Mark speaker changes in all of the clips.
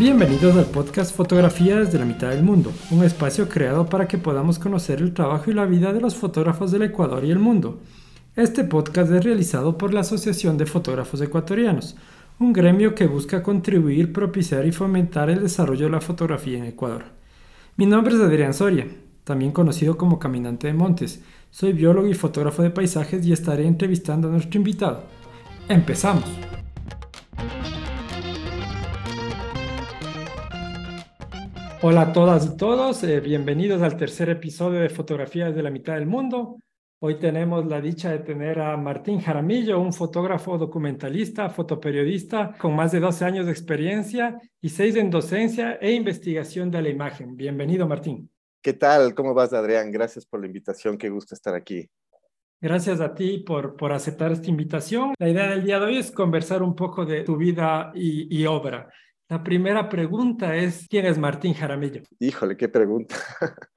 Speaker 1: Bienvenidos al podcast Fotografías de la mitad del mundo, un espacio creado para que podamos conocer el trabajo y la vida de los fotógrafos del Ecuador y el mundo. Este podcast es realizado por la Asociación de Fotógrafos Ecuatorianos, un gremio que busca contribuir, propiciar y fomentar el desarrollo de la fotografía en Ecuador. Mi nombre es Adrián Soria, también conocido como Caminante de Montes. Soy biólogo y fotógrafo de paisajes y estaré entrevistando a nuestro invitado. ¡Empezamos! Hola a todas y todos, eh, bienvenidos al tercer episodio de Fotografías de la mitad del mundo. Hoy tenemos la dicha de tener a Martín Jaramillo, un fotógrafo documentalista, fotoperiodista con más de 12 años de experiencia y 6 en docencia e investigación de la imagen. Bienvenido, Martín.
Speaker 2: ¿Qué tal? ¿Cómo vas, Adrián? Gracias por la invitación, qué gusto estar aquí.
Speaker 1: Gracias a ti por, por aceptar esta invitación. La idea del día de hoy es conversar un poco de tu vida y, y obra. La primera pregunta es, ¿quién es Martín Jaramillo?
Speaker 2: Híjole, qué pregunta.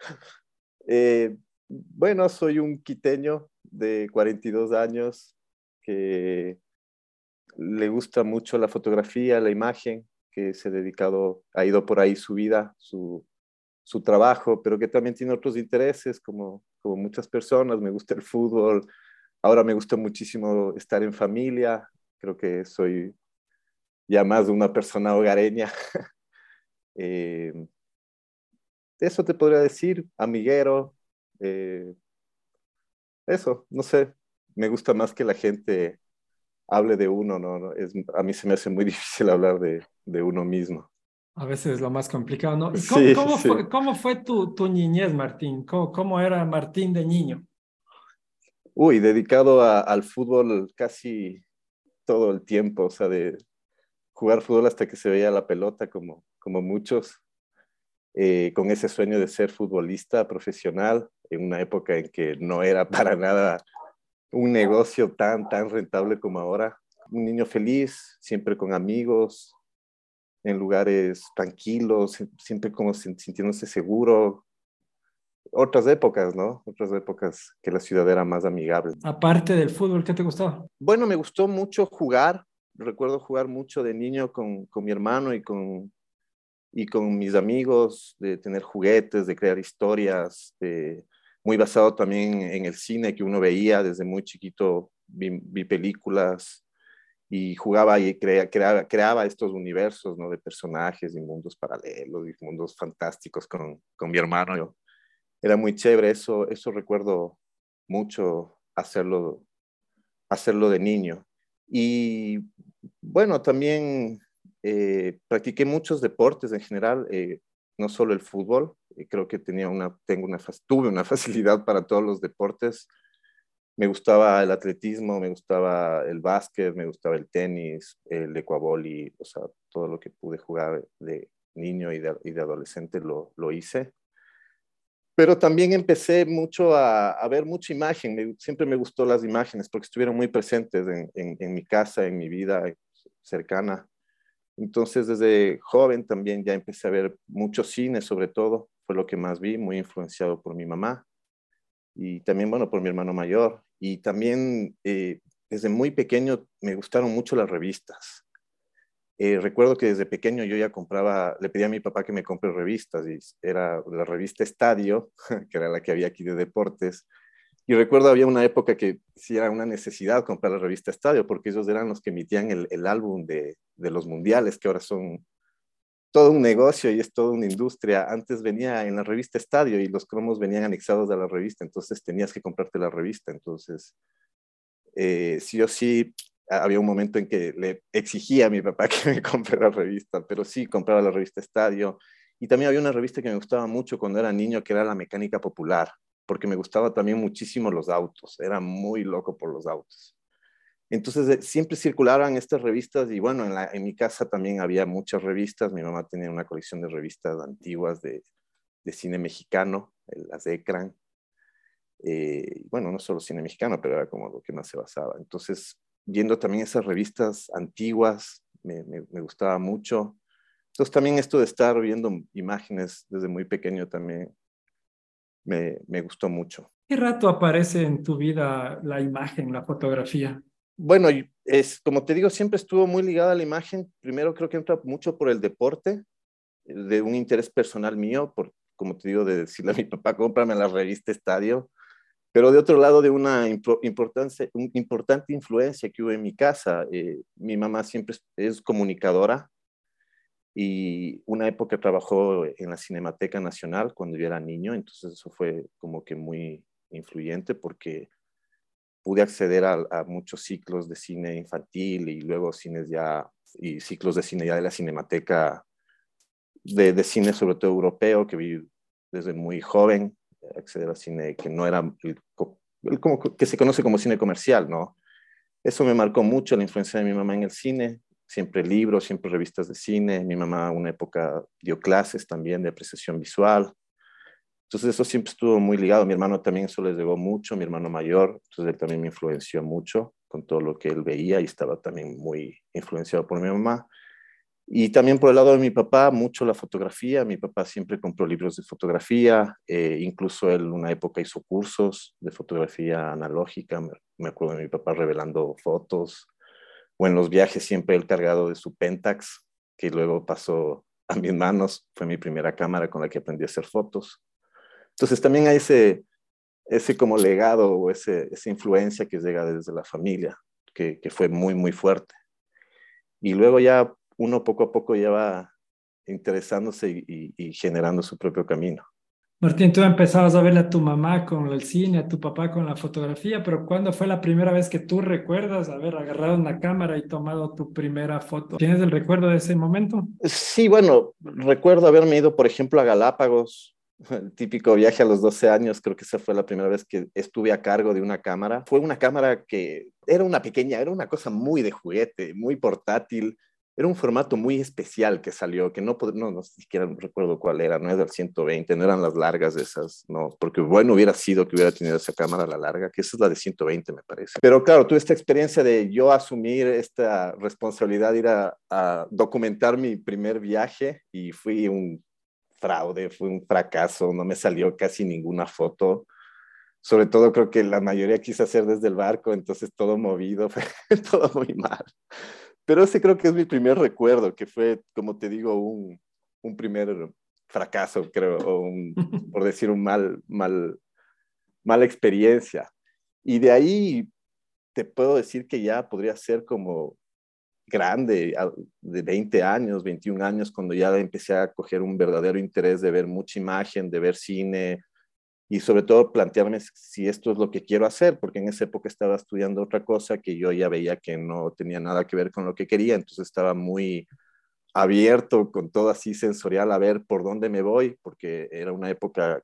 Speaker 2: eh, bueno, soy un quiteño de 42 años que le gusta mucho la fotografía, la imagen, que se ha dedicado, ha ido por ahí su vida, su, su trabajo, pero que también tiene otros intereses, como, como muchas personas. Me gusta el fútbol, ahora me gusta muchísimo estar en familia, creo que soy ya más de una persona hogareña. eh, eso te podría decir, amiguero. Eh, eso, no sé, me gusta más que la gente hable de uno, ¿no? Es, a mí se me hace muy difícil hablar de, de uno mismo.
Speaker 1: A veces es lo más complicado, ¿no? ¿Cómo,
Speaker 2: Sí,
Speaker 1: cómo
Speaker 2: sí.
Speaker 1: fue, cómo fue tu, tu niñez, Martín? ¿Cómo, cómo era Martín de niño?
Speaker 2: Uy, dedicado a- al fútbol casi todo el tiempo, o sea, de jugar fútbol hasta que se veía la pelota, como, como muchos, eh, con ese sueño de ser futbolista profesional en una época en que no era para nada un negocio tan, tan rentable como ahora. Un niño feliz, siempre con amigos, en lugares tranquilos, siempre como sin- sintiéndose seguro. Otras épocas, ¿no? Otras épocas que la ciudad era más amigable.
Speaker 1: Aparte del fútbol, ¿qué te gustaba?
Speaker 2: Bueno, me gustó mucho jugar. Recuerdo jugar mucho de niño con, con mi hermano y con, y con mis amigos, de tener juguetes, de crear historias, muy basado también en el cine que uno veía desde muy chiquito, vi, vi películas y jugaba y crea- creaba, creaba estos universos ¿no? de personajes y mundos paralelos y mundos fantásticos con, con mi hermano. Yo, era muy chévere, eso, eso recuerdo mucho hacerlo, hacerlo de niño. Y bueno, también eh, practiqué muchos deportes en general, eh, no solo el fútbol, eh, creo que tenía una, tengo una, tuve una facilidad para todos los deportes. Me gustaba el atletismo, me gustaba el básquet, me gustaba el tenis, el ecuavoli, o sea, todo lo que pude jugar de niño y de, y de adolescente lo, lo hice pero también empecé mucho a, ver mucha imagen. Siempre me gustó las imágenes porque estuvieron muy presentes en, en, en, mi casa, en mi vida cercana. Entonces, desde joven también ya empecé a ver mucho cine, sobre todo. Fue lo que más vi, muy influenciado por mi mamá y también, bueno, por mi hermano mayor. Y también eh, desde muy pequeño me gustaron mucho las revistas. Eh, recuerdo que desde pequeño yo ya compraba, le pedía a mi papá que me compre revistas y era la revista Estadio, que era la que había aquí de deportes. Y recuerdo había una época que sí era una necesidad comprar la revista Estadio porque ellos eran los que emitían el, álbum de, de, los mundiales, que ahora son todo un negocio y es toda una industria. Antes venía en la revista Estadio y los cromos venían anexados a la revista, entonces tenías que comprarte la revista. Entonces, eh, sí o sí, había un momento en que le exigía a mi papá que me compre la revista, pero sí compraba la revista Estadio. Y también había una revista que me gustaba mucho cuando era niño, que era La Mecánica Popular, porque me gustaba también muchísimo los autos, era muy loco por los autos. Entonces eh, siempre circulaban estas revistas y bueno, en, la, en, mi casa también había muchas revistas, mi mamá tenía una colección de revistas antiguas de, de cine mexicano, las de Ecran. Eh, bueno, no solo cine mexicano, pero era como lo que más se basaba. Entonces viendo también esas revistas antiguas, me, me, me, gustaba mucho. Entonces también esto de estar viendo imágenes desde muy pequeño también me, me gustó mucho.
Speaker 1: ¿Qué rato aparece en tu vida la imagen, la fotografía?
Speaker 2: Bueno, es como te digo, siempre estuvo muy ligada a la imagen. Primero creo que entra mucho por el deporte. de un interés personal mío, por, como te digo, de decirle a mi papá, cómprame la revista Estadio, pero de otro lado de una importante influencia que hubo en mi casa. Eh, mi mamá siempre es comunicadora y una época trabajó en la Cinemateca Nacional cuando yo era niño, entonces eso fue como que muy influyente porque pude acceder a, muchos ciclos de cine infantil y luego cines ya, y ciclos de cine ya de la Cinemateca, de, de cine sobre todo europeo, que vi desde muy joven, acceder al cine que no era, como, que se conoce como cine comercial, ¿no? Eso me marcó mucho la influencia de mi mamá en el cine, siempre libros, siempre revistas de cine. Mi mamá una época dio clases también de apreciación visual. Entonces eso siempre estuvo muy ligado. Mi hermano también eso les llegó mucho, mi hermano mayor, entonces él también me influenció mucho con todo lo que él veía y estaba también muy influenciado por mi mamá. Y también por el lado de mi papá, mucho la fotografía. Mi papá siempre compró libros de fotografía, eh, incluso él una época hizo cursos de fotografía analógica. Me, acuerdo de mi papá revelando fotos, o en los viajes siempre él cargado de su Pentax, que luego pasó a mis manos. Fue mi primera cámara con la que aprendí a hacer fotos. Entonces también hay ese, ese como legado o ese, esa influencia que llega desde la familia, que, que fue muy, muy fuerte. Y luego ya uno poco a poco ya va interesándose y, generando su propio camino.
Speaker 1: Martín, tú empezabas a verle a tu mamá con el cine, a tu papá con la fotografía, pero ¿cuándo fue la primera vez que tú recuerdas haber agarrado una cámara y tomado tu primera foto? ¿Tienes el recuerdo de ese momento?
Speaker 2: Sí, bueno, recuerdo haberme ido, por ejemplo, a Galápagos, el típico viaje a los 12 años, creo que esa fue la primera vez que estuve a cargo de una cámara. Fue una cámara que era una pequeña, era una cosa muy de juguete, muy portátil, era un formato muy especial que salió, que no, no, no siquiera recuerdo cuál era, no es del 120, no eran las largas de esas, no, porque bueno hubiera sido que hubiera tenido esa cámara la larga, que esa es la de 120 me parece. Pero claro, tuve esta experiencia de yo asumir esta responsabilidad de ir a, a documentar mi primer viaje y fui un fraude, fue un fracaso, no me salió casi ninguna foto sobre todo creo que la mayoría quise hacer desde el barco, entonces todo movido, fue todo muy mal. Pero ese creo que es mi primer recuerdo, que fue, como te digo, un, un primer fracaso, creo, o un, por decir un mal, mal, mala experiencia. Y de ahí te puedo decir que ya podría ser como grande, de 20 años, 21 años, cuando ya empecé a coger un verdadero interés de ver mucha imagen, de ver cine, y sobre todo plantearme si esto es lo que quiero hacer, porque en esa época estaba estudiando otra cosa que yo ya veía que no tenía nada que ver con lo que quería, entonces estaba muy abierto con todo así sensorial a ver por dónde me voy, porque era una época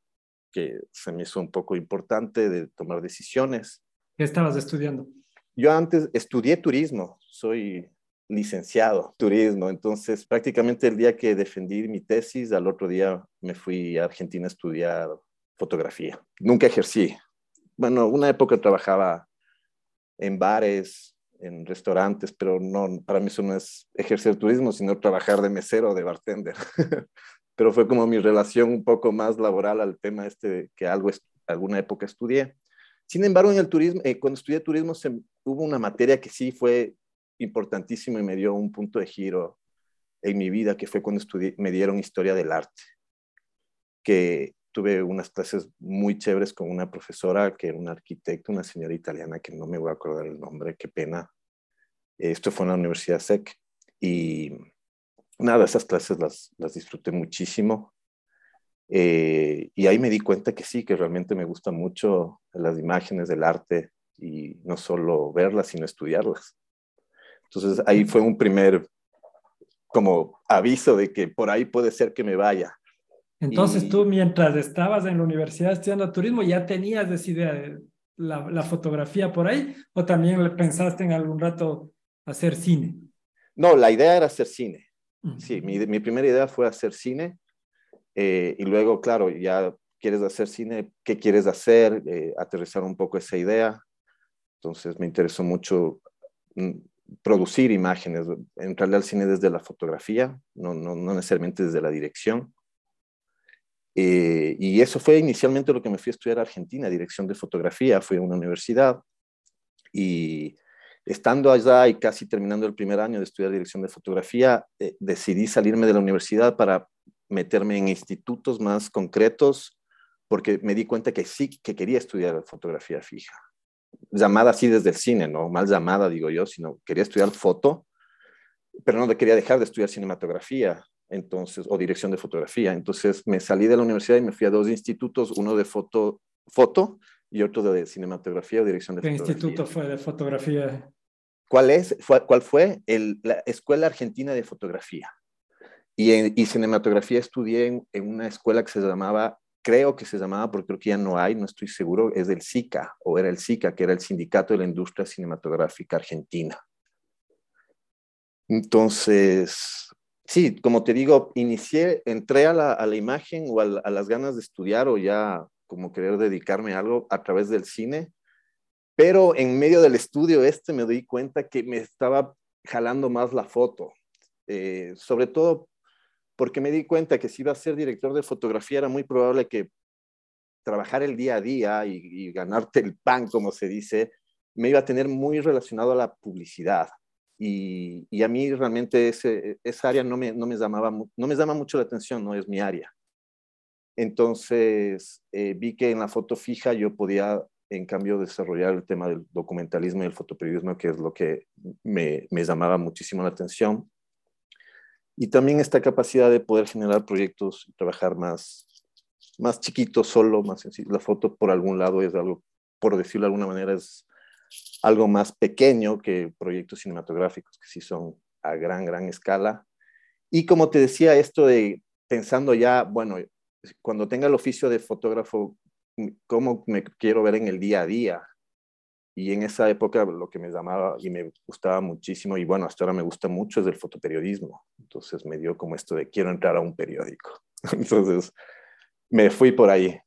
Speaker 2: que se me hizo un poco importante de tomar decisiones.
Speaker 1: ¿Qué estabas estudiando?
Speaker 2: Yo antes estudié turismo, soy licenciado turismo, entonces prácticamente el día que defendí mi tesis, al otro día me fui a Argentina a estudiar fotografía. Nunca ejercí. Bueno, una época trabajaba en bares, en restaurantes, pero no, para mí eso no es ejercer turismo, sino trabajar de mesero, de bartender. pero fue como mi relación un poco más laboral al tema este que algo, alguna época estudié. Sin embargo, en el turismo, eh, cuando estudié turismo, se, hubo una materia que sí fue importantísima y me dio un punto de giro en mi vida, que fue cuando estudié, me dieron historia del arte, que tuve unas clases muy chéveres con una profesora que era una arquitecta, una señora italiana que no me voy a acordar el nombre, qué pena. Esto fue en la Universidad SEC y nada, esas clases las, las disfruté muchísimo. Eh, y ahí me di cuenta que sí, que realmente me gustan mucho las imágenes del arte y no solo verlas, sino estudiarlas. Entonces ahí fue un primer como aviso de que por ahí puede ser que me vaya.
Speaker 1: Entonces tú mientras estabas en la universidad estudiando turismo ya tenías esa idea de la, fotografía por ahí o también pensaste en algún rato hacer cine?
Speaker 2: No, la idea era hacer cine. Sí, mi, mi, primera idea fue hacer cine eh, y luego, claro, ya quieres hacer cine, ¿qué quieres hacer? Eh, aterrizar un poco esa idea. Entonces me interesó mucho mm, producir imágenes, entrarle al cine desde la fotografía, no, no, no necesariamente desde la dirección. Eh, y eso fue inicialmente lo que me fui a estudiar a Argentina, dirección de fotografía, fui a una universidad. Y estando allá y casi terminando el primer año de estudiar dirección de fotografía, eh, decidí salirme de la universidad para meterme en institutos más concretos porque me di cuenta que sí, que quería estudiar fotografía fija. Llamada así desde el cine, no mal llamada, digo yo, sino quería estudiar foto, pero no quería dejar de estudiar cinematografía entonces, o dirección de fotografía. Entonces me salí de la universidad y me fui a dos institutos, uno de foto, foto y otro de cinematografía o dirección de
Speaker 1: ¿Qué
Speaker 2: fotografía.
Speaker 1: ¿Qué instituto fue de fotografía?
Speaker 2: ¿Cuál, es, fue, cuál fue? El, la Escuela Argentina de Fotografía. Y, en, y cinematografía estudié en, en, una escuela que se llamaba, creo que se llamaba, porque creo que ya no hay, no estoy seguro, es del SICA, o era el SICA, que era el Sindicato de la Industria Cinematográfica Argentina. Entonces, sí, como te digo, inicié, entré a la, imagen o a, la, a, las ganas de estudiar o ya como querer dedicarme a algo a través del cine, pero en medio del estudio este me di cuenta que me estaba jalando más la foto, eh, sobre todo porque me di cuenta que si iba a ser director de fotografía era muy probable que trabajar el día a día y ganarte el pan, como se dice, me iba a tener muy relacionado a la publicidad. Y, a mí realmente ese, esa área no me, no, me llamaba, no me llama mucho la atención, no es mi área. Entonces eh, vi que en la foto fija yo podía, en cambio, desarrollar el tema del documentalismo y el fotoperiodismo, que es lo que me, me llamaba muchísimo la atención. Y también esta capacidad de poder generar proyectos y trabajar más, más chiquito, solo, más sencillo. La foto por algún lado es algo, por decirlo de alguna manera, es algo más pequeño que proyectos cinematográficos, que sí son a gran, gran escala. Y como te decía, esto de pensando ya, bueno, cuando tenga el oficio de fotógrafo, ¿cómo me quiero ver en el día a día? Y en esa época lo que me llamaba y me gustaba muchísimo, y bueno, hasta ahora me gusta mucho, es el fotoperiodismo. Entonces me dio como esto de quiero entrar a un periódico. Entonces me fui por ahí.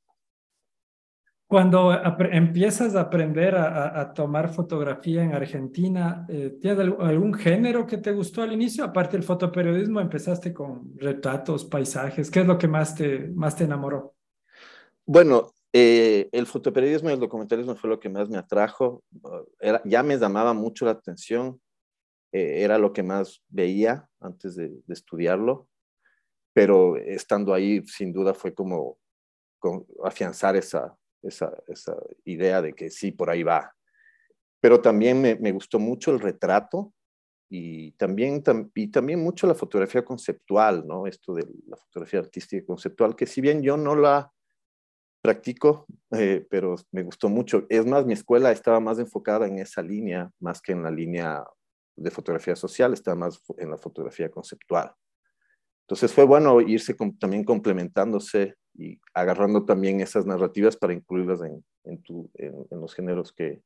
Speaker 1: Cuando empiezas a aprender a, a, tomar fotografía en Argentina, eh, ¿tienes algún género que te gustó al inicio? Aparte del fotoperiodismo, empezaste con retratos, paisajes. ¿Qué es lo que más te, más te enamoró?
Speaker 2: Bueno, eh, el fotoperiodismo y el documentalismo fue lo que más me atrajo. Era, ya me llamaba mucho la atención. Eh, era lo que más veía antes de, de estudiarlo. Pero estando ahí, sin duda, fue como con, afianzar esa, esa, esa, idea de que sí, por ahí va. Pero también me, me gustó mucho el retrato y también, tam, y también mucho la fotografía conceptual, ¿no? Esto de la fotografía artística conceptual, que si bien yo no la practico, eh, pero me gustó mucho. Es más, mi escuela estaba más enfocada en esa línea, más que en la línea de fotografía social, estaba más en la fotografía conceptual. Entonces fue bueno irse también complementándose y agarrando también esas narrativas para incluirlas en, en, tu, en, en los géneros que,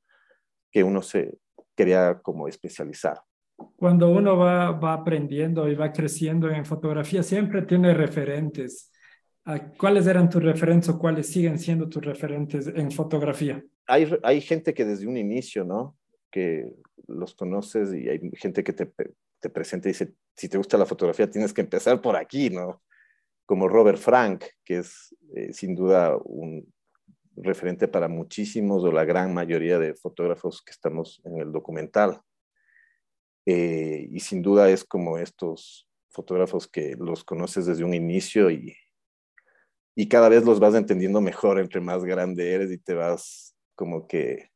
Speaker 2: que, uno se quería como especializar.
Speaker 1: Cuando uno va, va aprendiendo y va creciendo en fotografía, siempre tiene referentes. ¿Cuáles eran tus referentes o cuáles siguen siendo tus referentes en fotografía?
Speaker 2: Hay, hay gente que desde un inicio, ¿no? Que los conoces y hay gente que te, te presenta y dice, si te gusta la fotografía, tienes que empezar por aquí, ¿no? Como Robert Frank, que es eh, sin duda un referente para muchísimos o la gran mayoría de fotógrafos que estamos en el documental. Eh, y sin duda es como estos fotógrafos que los conoces desde un inicio y, y cada vez los vas entendiendo mejor entre más grande eres y te vas como que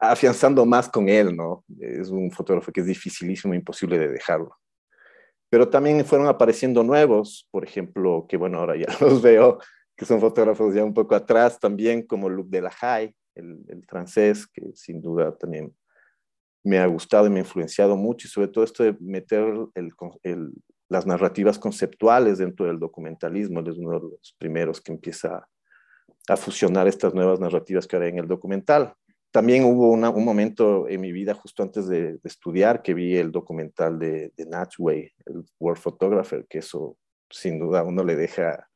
Speaker 2: afianzando más con él, ¿no? Es un fotógrafo que es dificilísimo, imposible de dejarlo pero también fueron apareciendo nuevos, por ejemplo, que bueno, ahora ya los veo, que son fotógrafos ya un poco atrás también, como Luc Delahaye, el, el francés, que sin duda también me ha gustado y me ha influenciado mucho, y sobre todo esto de meter el, el, las narrativas conceptuales dentro del documentalismo, él es uno de los primeros que empieza a fusionar estas nuevas narrativas que ahora hay en el documental también hubo un momento en mi vida justo antes de, estudiar que vi el documental de, de Natchway, el World Photographer, que eso sin duda uno le deja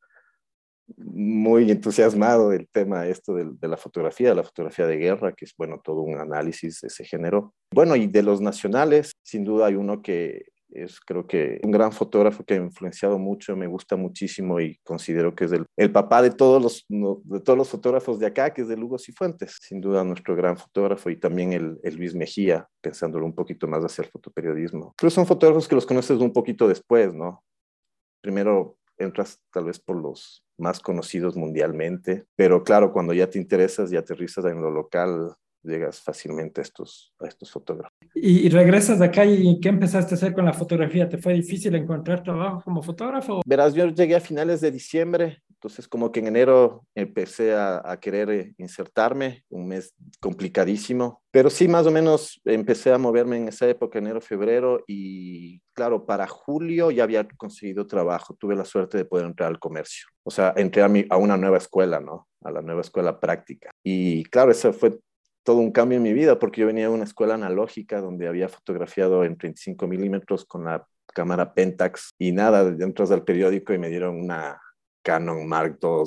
Speaker 2: muy entusiasmado el tema esto de, de, la fotografía, la fotografía de guerra, que es, bueno, todo un análisis de ese género. Bueno, y de los nacionales, sin duda hay uno que es creo que un gran fotógrafo que ha influenciado mucho, me gusta muchísimo y considero que es el, el papá de todos, los, de todos los fotógrafos de acá, que es de Lugo Cifuentes, sin duda nuestro gran fotógrafo y también el, el Luis Mejía, pensándolo un poquito más hacia el fotoperiodismo. Pero son fotógrafos que los conoces un poquito después, ¿no? Primero entras tal vez por los más conocidos mundialmente, pero claro, cuando ya te interesas y aterrizas en lo local, llegas fácilmente a estos, a estos fotógrafos.
Speaker 1: ¿Y, regresas de acá y qué empezaste a hacer con la fotografía? ¿Te fue difícil encontrar trabajo como fotógrafo?
Speaker 2: Verás, yo llegué a finales de diciembre, entonces como que en enero empecé a, a querer eh, insertarme, un mes complicadísimo, pero sí más o menos empecé a moverme en esa época, enero, febrero, y claro, para julio ya había conseguido trabajo, tuve la suerte de poder entrar al comercio, o sea, entré a, mi, a una nueva escuela, ¿no? A la nueva escuela práctica. Y claro, eso fue todo un cambio en mi vida porque yo venía de una escuela analógica donde había fotografiado en 35 milímetros con la cámara Pentax y nada, entras del periódico y me dieron una Canon Mark II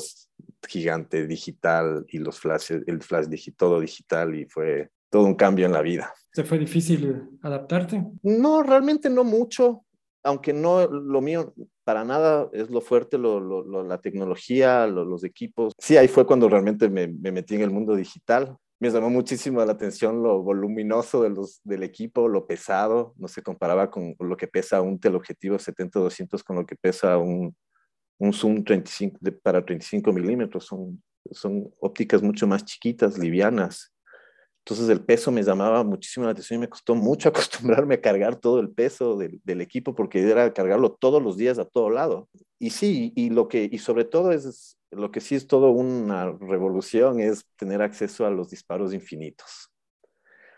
Speaker 2: gigante digital y los flashes, el flash digital, todo digital y fue todo un cambio en la vida.
Speaker 1: ¿Se fue difícil adaptarte?
Speaker 2: No, realmente no mucho, aunque no lo mío para nada es lo fuerte, lo, la tecnología, los equipos. Sí, ahí fue cuando realmente me, me metí en el mundo digital me llamó muchísimo la atención lo voluminoso del equipo, lo pesado, no se comparaba con lo que pesa un teleobjetivo 70-200 con lo que pesa un, un zoom 35, para 35 milímetros, son, son ópticas mucho más chiquitas, livianas. Entonces el peso me llamaba muchísimo la atención y me costó mucho acostumbrarme a cargar todo el peso del, del equipo porque era cargarlo todos los días a todo lado. Y sí, y lo que y sobre todo es lo que sí es todo una revolución es tener acceso a los disparos infinitos,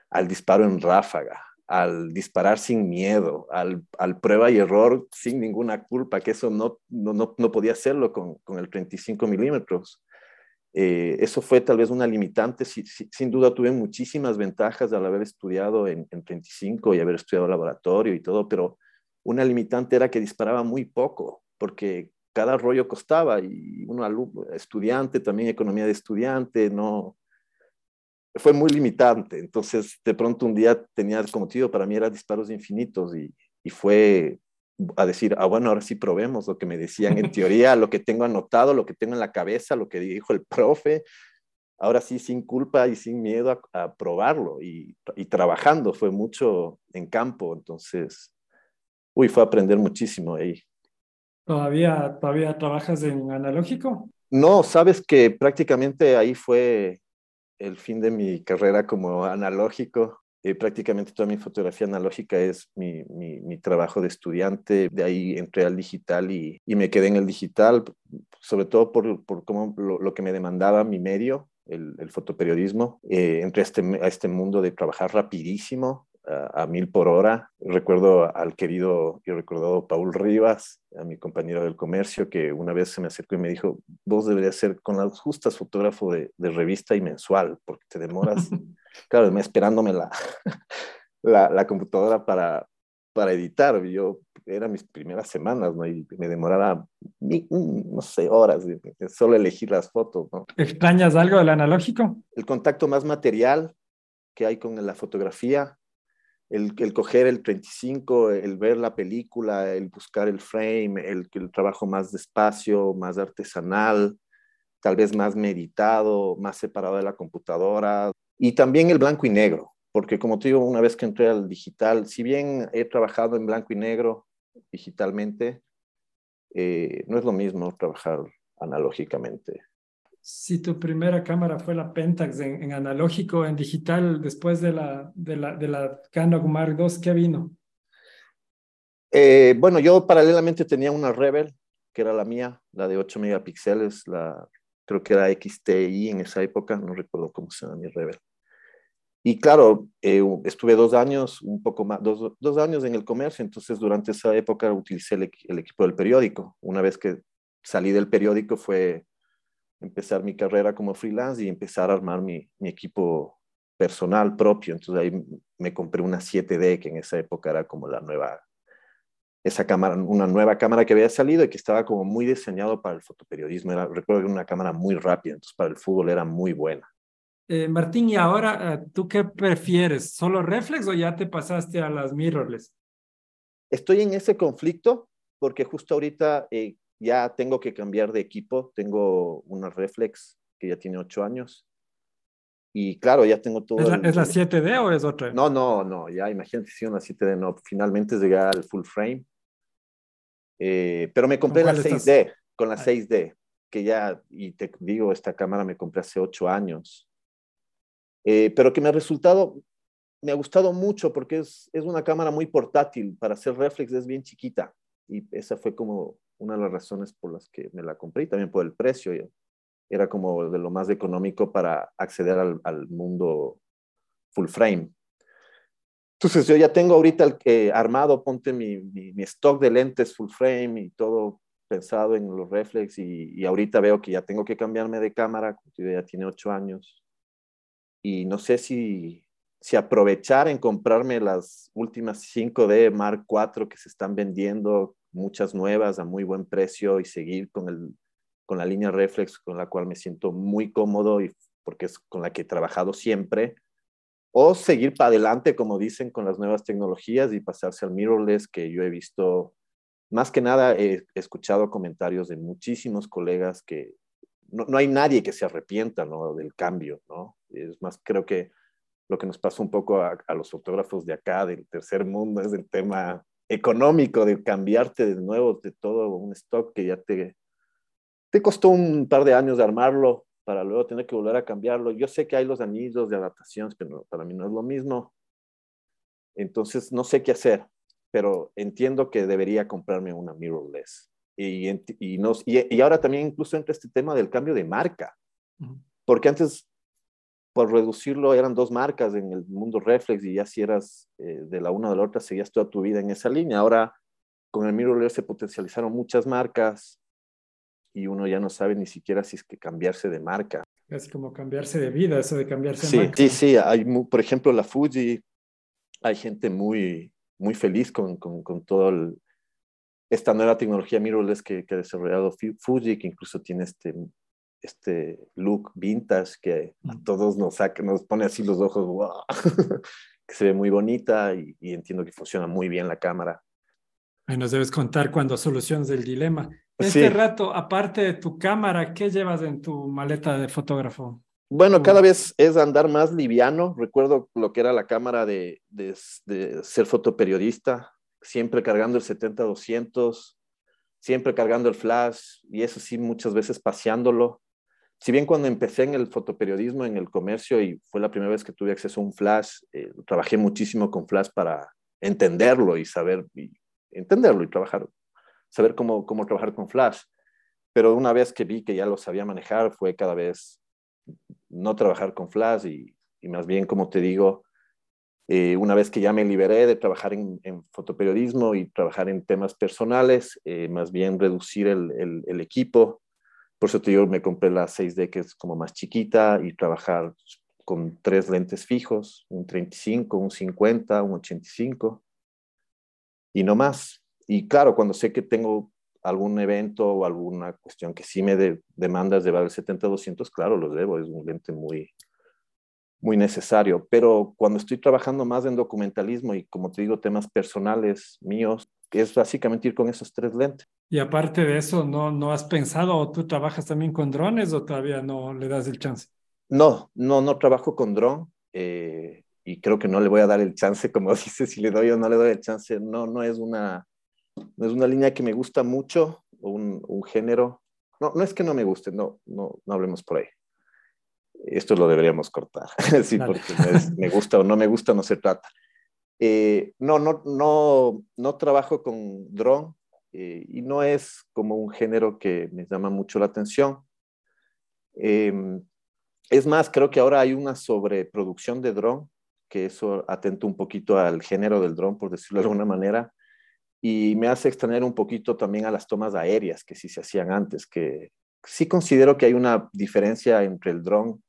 Speaker 2: al disparo en ráfaga, al disparar sin miedo, al, al prueba y error sin ninguna culpa, que eso no, no, no, podía hacerlo con, con, el 35 milímetros. Eh, eso fue tal vez una limitante. sin duda tuve muchísimas ventajas al haber estudiado en, en 35 y haber estudiado laboratorio y todo, pero una limitante era que disparaba muy poco, porque cada rollo costaba y uno alumno, estudiante, también economía de estudiante, no, fue muy limitante. Entonces, de pronto un día tenía como tío, para mí era disparos infinitos y, y fue a decir, ah, bueno, ahora sí probemos lo que me decían en teoría, lo que tengo anotado, lo que tengo en la cabeza, lo que dijo el profe. Ahora sí, sin culpa y sin miedo a, probarlo y, trabajando, fue mucho en campo. Entonces, uy, fue aprender muchísimo ahí.
Speaker 1: ¿Todavía, ¿Todavía trabajas en analógico?
Speaker 2: No, sabes que prácticamente ahí fue el fin de mi carrera como analógico. Eh, prácticamente toda mi fotografía analógica es mi, mi, trabajo de estudiante. De ahí entré al digital y, y me quedé en el digital, sobre todo por, por cómo lo, lo, que me demandaba mi medio, el, el fotoperiodismo. Eh, entré a este, a este mundo de trabajar rapidísimo, a, mil por hora. Recuerdo al querido y recordado Paul Rivas, a mi compañero del comercio, que una vez se me acercó y me dijo, vos deberías ser con las justas fotógrafo de, de revista y mensual, porque te demoras, claro, me esperándome la, la, la, computadora para, para editar. Yo, eran mis primeras semanas, ¿no? Y me demoraba, no sé, horas de, de solo elegir las fotos, ¿no?
Speaker 1: ¿Extrañas algo del analógico?
Speaker 2: El contacto más material que hay con la fotografía, el, el, coger el 35, el ver la película, el buscar el frame, el, el trabajo más despacio, más artesanal, tal vez más meditado, más separado de la computadora, y también el blanco y negro, porque como te digo, una vez que entré al digital, si bien he trabajado en blanco y negro digitalmente, eh, no es lo mismo trabajar analógicamente
Speaker 1: si tu primera cámara fue la Pentax en, analógico, en digital, después de la, de la, de la Canon Mark II, ¿qué vino?
Speaker 2: Eh, bueno, yo paralelamente tenía una Rebel, que era la mía, la de 8 megapíxeles, la, creo que era XTI en esa época, no recuerdo cómo se llama mi Rebel. Y claro, eh, estuve dos años, un poco más, dos, dos, años en el comercio, entonces durante esa época utilicé el equipo del periódico. Una vez que salí del periódico fue empezar mi carrera como freelance y empezar a armar mi, mi equipo personal propio. Entonces ahí me compré una 7D, que en esa época era como la nueva, esa cámara, una nueva cámara que había salido y que estaba como muy diseñado para el fotoperiodismo. Era, recuerdo que era una cámara muy rápida, entonces para el fútbol era muy buena.
Speaker 1: Eh, Martín, y ahora, eh, ¿tú qué prefieres? ¿Solo reflex o ya te pasaste a las mirrorless?
Speaker 2: Estoy en ese conflicto porque justo ahorita eh, ya tengo que cambiar de equipo. Tengo una reflex que ya tiene ocho años. Y claro, ya tengo todo.
Speaker 1: ¿Es la, el... ¿es la 7D o es otra?
Speaker 2: No, no, no, ya imagínate si una 7D no. Finalmente llegué al full frame. Eh, pero me compré la 6D, con la 6D, que ya, y te digo, esta cámara me compré hace ocho años. Eh, pero que me ha resultado, me ha gustado mucho porque es, es una cámara muy portátil. Para hacer reflex es bien chiquita. Y esa fue como una de las razones por las que me la compré y también por el precio. Era como de lo más económico para acceder al, al mundo full frame. Entonces yo ya tengo ahorita el, eh, armado, ponte mi, mi, stock de lentes full frame y todo pensado en los reflex y, y, ahorita veo que ya tengo que cambiarme de cámara, ya tiene ocho años y no sé si, si aprovechar en comprarme las últimas 5D Mark IV que se están vendiendo, muchas nuevas a muy buen precio y seguir con, el, con la línea reflex con la cual me siento muy cómodo y porque es con la que he trabajado siempre o seguir para adelante, como dicen, con las nuevas tecnologías y pasarse al mirrorless, que yo he visto, más que nada he escuchado comentarios de muchísimos colegas que no, no hay nadie que se arrepienta ¿no? del cambio, ¿no? Es más, creo que lo que nos pasa un poco a, a, los fotógrafos de acá, del tercer mundo, es el tema económico, de cambiarte de nuevo de todo un stock que ya te, te costó un par de años de armarlo, para luego tener que volver a cambiarlo. Yo sé que hay los anillos de adaptación, pero para mí no es lo mismo. Entonces, no sé qué hacer, pero entiendo que debería comprarme una mirrorless. Y, y, y, ahora también incluso entra este tema del cambio de marca, porque antes, por reducirlo, eran dos marcas en el mundo reflex y ya si eras eh, de la una o de la otra, seguías toda tu vida en esa línea. Ahora, con el mirrorless se potencializaron muchas marcas, y uno ya no sabe ni siquiera si es que cambiarse de marca.
Speaker 1: Es como cambiarse de vida, eso de cambiarse
Speaker 2: sí,
Speaker 1: de marca.
Speaker 2: Sí, sí, hay, por ejemplo, la Fuji, hay gente muy, muy feliz con, con, con todo el, esta nueva tecnología mirrorless que, que, ha desarrollado Fuji, que incluso tiene este, este look vintage que a todos nos, saca, nos pone así los ojos, wow, que se ve muy bonita y, y, entiendo que funciona muy bien la cámara.
Speaker 1: Ahí nos debes contar cuando soluciones el dilema. Este rato, aparte de tu cámara, ¿qué llevas en tu maleta de fotógrafo?
Speaker 2: Bueno, cada vez es andar más liviano. Recuerdo lo que era la cámara de, de, de ser fotoperiodista, siempre cargando el 70-200, siempre cargando el flash y eso sí, muchas veces paseándolo. Si bien cuando empecé en el fotoperiodismo, en el comercio, y fue la primera vez que tuve acceso a un flash, eh, trabajé muchísimo con flash para entenderlo y saber, entenderlo y trabajar saber cómo, cómo trabajar con Flash. Pero una vez que vi que ya lo sabía manejar, fue cada vez no trabajar con Flash y, más bien, como te digo, eh, una vez que ya me liberé de trabajar en, fotoperiodismo y trabajar en temas personales, eh, más bien reducir el, equipo. Por eso te digo, me compré la 6D que es como más chiquita y trabajar con tres lentes fijos, un 35, un 50, un 85 y no más y claro, cuando sé que tengo algún evento o alguna cuestión que sí me de, demandas llevar el 70-200, claro, los debo, es un lente muy, muy necesario. Pero cuando estoy trabajando más en documentalismo y como te digo, temas personales míos, es básicamente ir con esos tres lentes.
Speaker 1: Y aparte de eso, ¿no, no has pensado o tú trabajas también con drones o todavía no le das el chance?
Speaker 2: No, no, no trabajo con dron. Eh, y creo que no le voy a dar el chance, como dices, si le doy o no le doy el chance, no, no es una, no es una línea que me gusta mucho, un, un género. No, no es que no me guste, no, no, no hablemos por ahí. Esto lo deberíamos cortar, sí, porque me, gusta o no me gusta, no se trata. Eh, no, no, no, no trabajo con drone eh, y no es como un género que me llama mucho la atención. Eh, es más, creo que ahora hay una sobreproducción de drone, que eso atenta un poquito al género del drone, por decirlo de alguna manera, y me hace extrañar un poquito también a las tomas aéreas que sí se hacían antes, que sí considero que hay una diferencia entre el dron,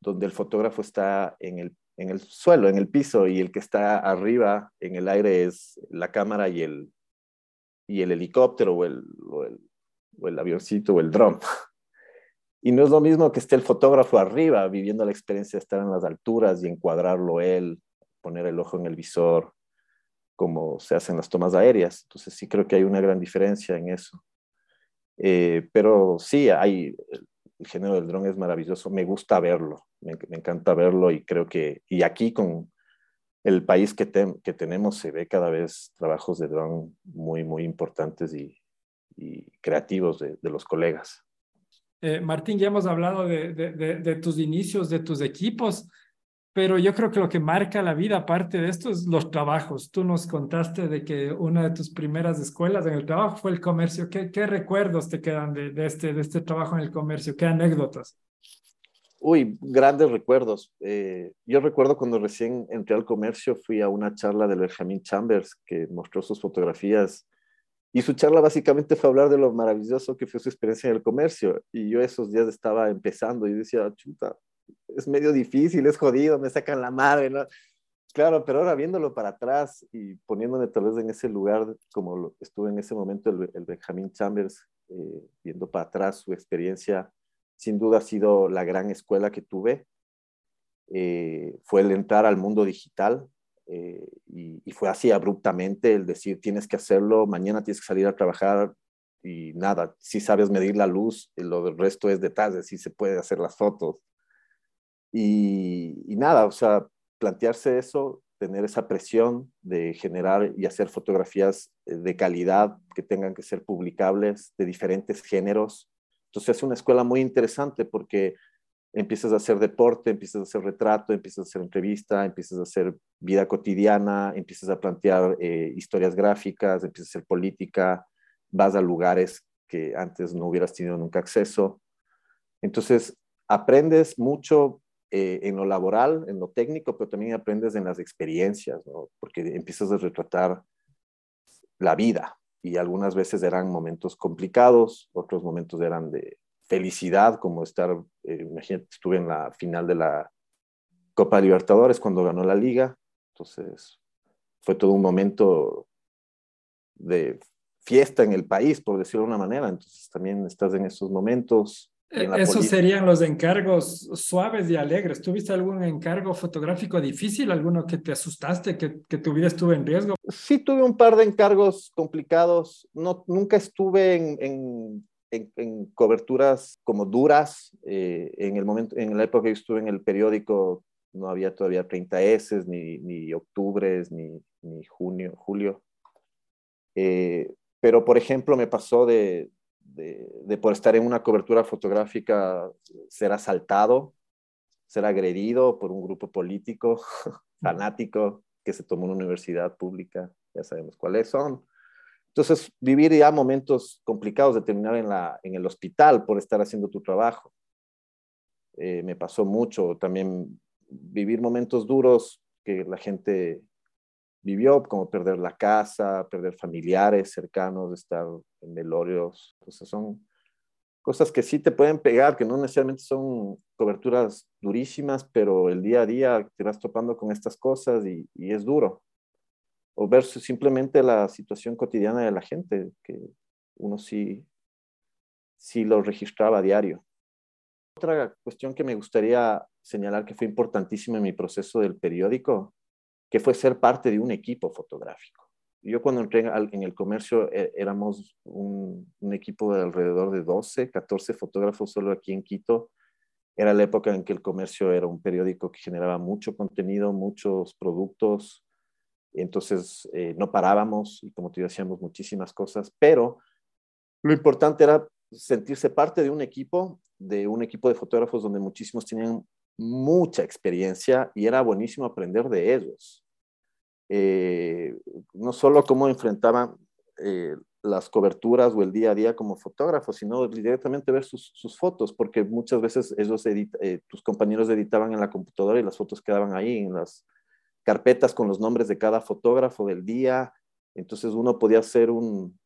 Speaker 2: donde el fotógrafo está en el, en el suelo, en el piso, y el que está arriba en el aire es la cámara y el, y el helicóptero o el, o el, o avioncito o el dron. Y no es lo mismo que esté el fotógrafo arriba viviendo la experiencia de estar en las alturas y encuadrarlo él, poner el ojo en el visor, como se hacen las tomas aéreas. Entonces sí creo que hay una gran diferencia en eso. Eh, pero sí, hay, el género del dron es maravilloso, me gusta verlo, me, encanta verlo y creo que, y aquí con el país que, que tenemos se ve cada vez trabajos de drone muy, muy importantes y, creativos de, los colegas.
Speaker 1: Eh, Martín, ya hemos hablado de, de, tus inicios, de tus equipos, pero yo creo que lo que marca la vida, aparte de esto, es los trabajos. Tú nos contaste de que una de tus primeras escuelas en el trabajo fue el comercio. ¿Qué, qué recuerdos te quedan de, este, de este trabajo en el comercio? ¿Qué anécdotas?
Speaker 2: Uy, grandes recuerdos. Eh, yo recuerdo cuando recién entré al comercio, fui a una charla de Benjamin Chambers que mostró sus fotografías y su charla básicamente fue hablar de lo maravilloso que fue su experiencia en el comercio. Y yo esos días estaba empezando y decía, chuta, es medio difícil, es jodido, me sacan la madre, ¿no? Claro, pero ahora viéndolo para atrás y poniéndome tal vez en ese lugar, como estuve en ese momento el, Benjamin Chambers, eh, viendo para atrás su experiencia, sin duda ha sido la gran escuela que tuve. Eh, fue el entrar al mundo digital eh, y, fue así abruptamente el decir tienes que hacerlo, mañana tienes que salir a trabajar y nada, si sabes medir la luz, lo del resto es detalles, si se puede hacer las fotos. Y, y nada, o sea, plantearse eso, tener esa presión de generar y hacer fotografías eh, de calidad que tengan que ser publicables de diferentes géneros, entonces es una escuela muy interesante porque empiezas a hacer deporte, empiezas a hacer retrato, empiezas a hacer entrevista, empiezas a hacer vida cotidiana, empiezas a plantear eh, historias gráficas, empiezas a hacer política, vas a lugares que antes no hubieras tenido nunca acceso. Entonces, aprendes mucho eh, en lo laboral, en lo técnico, pero también aprendes en las experiencias, ¿no? porque empiezas a retratar la vida, y algunas veces eran momentos complicados, otros momentos eran de felicidad, como estar, eh, imagínate, estuve en la final de la Copa Libertadores cuando ganó la liga, entonces fue todo un momento de fiesta en el país, por decirlo de una manera, entonces también estás en esos momentos,
Speaker 1: esos serían los encargos suaves y alegres. ¿Tuviste algún encargo fotográfico difícil, alguno que te asustaste, que, que tu vida estuvo en riesgo?
Speaker 2: Sí, tuve un par de encargos complicados. No, nunca estuve en, en, en, coberturas como duras. Eh, en, el momento, en la época que yo estuve en el periódico no había todavía 30 S, ni, ni octubres, ni, ni junio, julio. Eh, pero, por ejemplo, me pasó de, de, por estar en una cobertura fotográfica ser asaltado, ser agredido por un grupo político fanático que se tomó una universidad pública, ya sabemos cuáles son. Entonces, vivir ya momentos complicados de terminar en, la, en el hospital por estar haciendo tu trabajo. Eh, me pasó mucho también vivir momentos duros que la gente vivió, como perder la casa, perder familiares cercanos, estar velorios. Entonces son cosas que sí te pueden pegar, que no necesariamente son coberturas durísimas, pero el día a día te vas topando con estas cosas y, es duro. O ver simplemente la situación cotidiana de la gente, que uno sí, sí lo registraba a diario. Otra cuestión que me gustaría señalar que fue importantísima en mi proceso del periódico que fue ser parte de un equipo fotográfico. Yo cuando entré en el comercio eh, éramos un, equipo de alrededor de 12, 14 fotógrafos solo aquí en Quito. Era la época en que el comercio era un periódico que generaba mucho contenido, muchos productos. Entonces eh, no parábamos y como te digo, hacíamos muchísimas cosas, pero lo importante era sentirse parte de un equipo, de un equipo de fotógrafos donde muchísimos tenían mucha experiencia y era buenísimo aprender de ellos. Eh, no solo cómo enfrentaban eh, las coberturas o el día a día como fotógrafos, sino directamente ver sus, fotos, porque muchas veces ellos eh, tus compañeros editaban en la computadora y las fotos quedaban ahí en las carpetas con los nombres de cada fotógrafo del día. Entonces uno podía hacer un,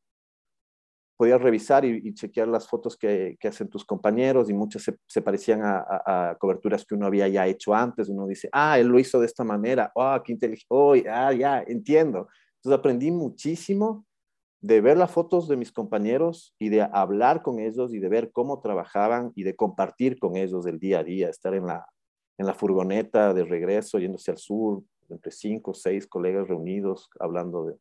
Speaker 2: podías revisar y, chequear las fotos que, hacen tus compañeros y muchas se, parecían a, coberturas que uno había ya hecho antes. Uno dice, ah, él lo hizo de esta manera, ah, qué inteligente, oh, ah, ya, entiendo. Entonces aprendí muchísimo de ver las fotos de mis compañeros y de hablar con ellos y de ver cómo trabajaban y de compartir con ellos el día a día, estar en la, en la furgoneta de regreso, yéndose al sur, entre cinco o seis colegas reunidos, hablando de,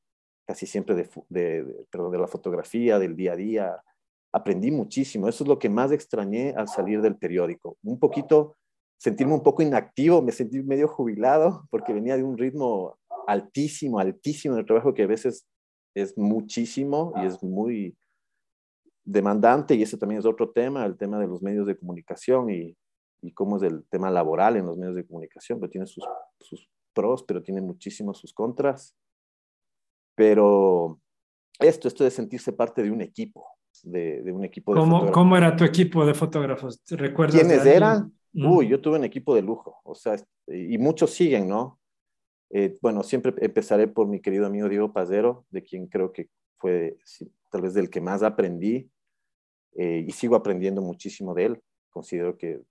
Speaker 2: casi siempre de, de, perdón, de la fotografía, del día a día. Aprendí muchísimo. Eso es lo que más extrañé al salir del periódico. Un poquito sentirme un poco inactivo, me sentí medio jubilado porque venía de un ritmo altísimo, altísimo de trabajo que a veces es muchísimo y es muy demandante y ese también es otro tema, el tema de los medios de comunicación y, y cómo es el tema laboral en los medios de comunicación, que tiene sus, sus pros, pero tiene muchísimos sus contras. Pero esto, esto de sentirse parte de un equipo, de, de un equipo
Speaker 1: de ¿Cómo, ¿Cómo era tu equipo de fotógrafos?
Speaker 2: ¿Recuerdas ¿Quiénes eran? Uy, yo tuve un equipo de lujo, o sea, y muchos siguen, ¿no? Eh, bueno, siempre empezaré por mi querido amigo Diego Pazero, de quien creo que fue tal vez del que más aprendí eh, y sigo aprendiendo muchísimo de él. Considero que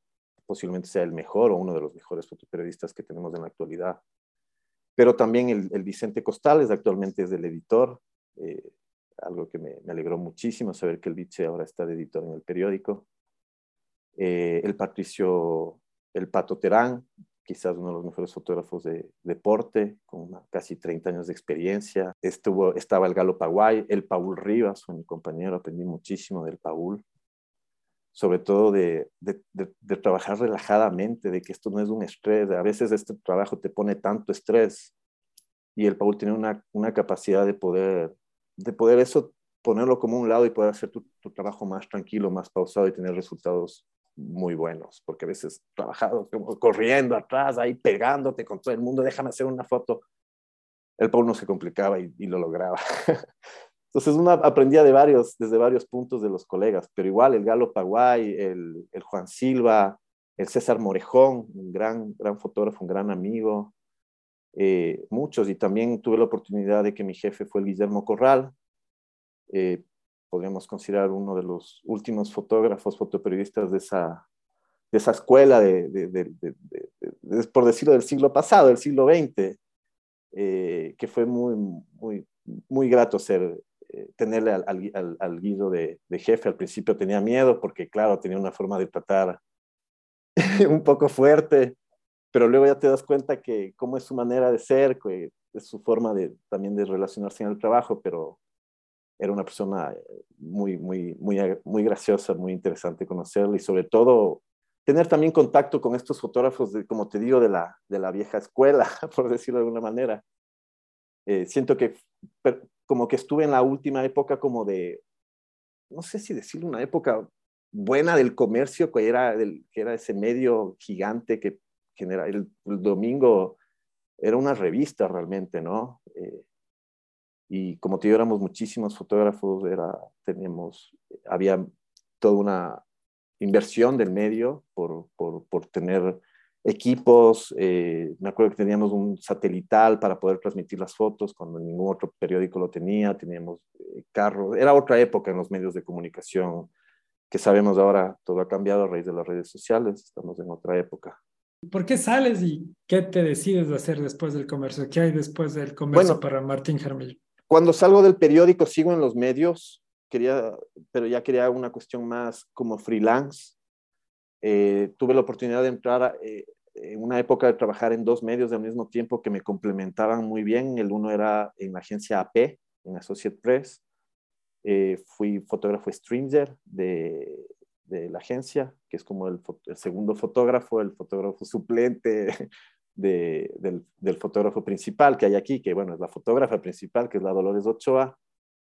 Speaker 2: posiblemente sea el mejor o uno de los mejores fotoperiodistas que tenemos en la actualidad. Pero también el, Vicente Costales actualmente es el editor, eh, algo que me, alegró muchísimo saber que el Vice ahora está de editor en el periódico. el Patricio, el Pato Terán, quizás uno de los mejores fotógrafos de deporte, con casi 30 años de experiencia. Estuvo, estaba el Galo Paguay, el Paul Rivas, mi compañero, aprendí muchísimo del Paul, sobre todo de, de, trabajar relajadamente, de que esto no es un estrés, a veces este trabajo te pone tanto estrés y el Paul tiene una, una capacidad de poder, de poder eso ponerlo como un lado y poder hacer tu, tu trabajo más tranquilo, más pausado y tener resultados muy buenos, porque a veces trabajado como corriendo atrás, ahí pegándote con todo el mundo, déjame hacer una foto. El Paul no se complicaba y, lo lograba. Entonces uno aprendía de varios, desde varios puntos de los colegas, pero igual el Galo Paguay, el, el Juan Silva, el César Morejón, un gran, gran fotógrafo, un gran amigo, eh, muchos, y también tuve la oportunidad de que mi jefe fue el Guillermo Corral, eh, podríamos considerar uno de los últimos fotógrafos, fotoperiodistas de esa, de esa escuela, de, de, por decirlo, del siglo pasado, del siglo XX, eh, que fue muy, muy, muy grato ser, eh, tenerle al, al, al, Guido de, jefe. Al principio tenía miedo porque, claro, tenía una forma de tratar un poco fuerte, pero luego ya te das cuenta que cómo es su manera de ser, que es su forma de, también de relacionarse en el trabajo, pero era una persona eh, muy, muy, muy, muy graciosa, muy interesante conocerla y sobre todo tener también contacto con estos fotógrafos, de, como te digo, de la, de la vieja escuela, por decirlo de alguna manera. Eh, siento que como que estuve en la última época como de, no sé si decirlo, una época buena del comercio, que era, que era ese medio gigante que genera el, el domingo, era una revista realmente, ¿no? Eh, y como te digo, éramos muchísimos fotógrafos, era, teníamos, había toda una inversión del medio por, por, por tener equipos, eh, me acuerdo que teníamos un satelital para poder transmitir las fotos cuando ningún otro periódico lo tenía, teníamos eh, carros, era otra época en los medios de comunicación que sabemos ahora, todo ha cambiado a raíz de las redes sociales, estamos en otra época.
Speaker 1: ¿Por qué sales y qué te decides de hacer después del comercio? ¿Qué hay después del comercio para Martín Jaramillo?
Speaker 2: Cuando salgo del periódico sigo en los medios, quería, pero ya quería una cuestión más como freelance. Eh, tuve la oportunidad de entrar eh, en una época de trabajar en dos medios al mismo tiempo que me complementaban muy bien. El uno era en la agencia AP, en Associate Press. Eh, fui fotógrafo stringer de, de, la agencia, que es como el, segundo fotógrafo, el fotógrafo suplente del, del, fotógrafo principal que hay aquí, que bueno, es la fotógrafa principal, que es la Dolores Ochoa,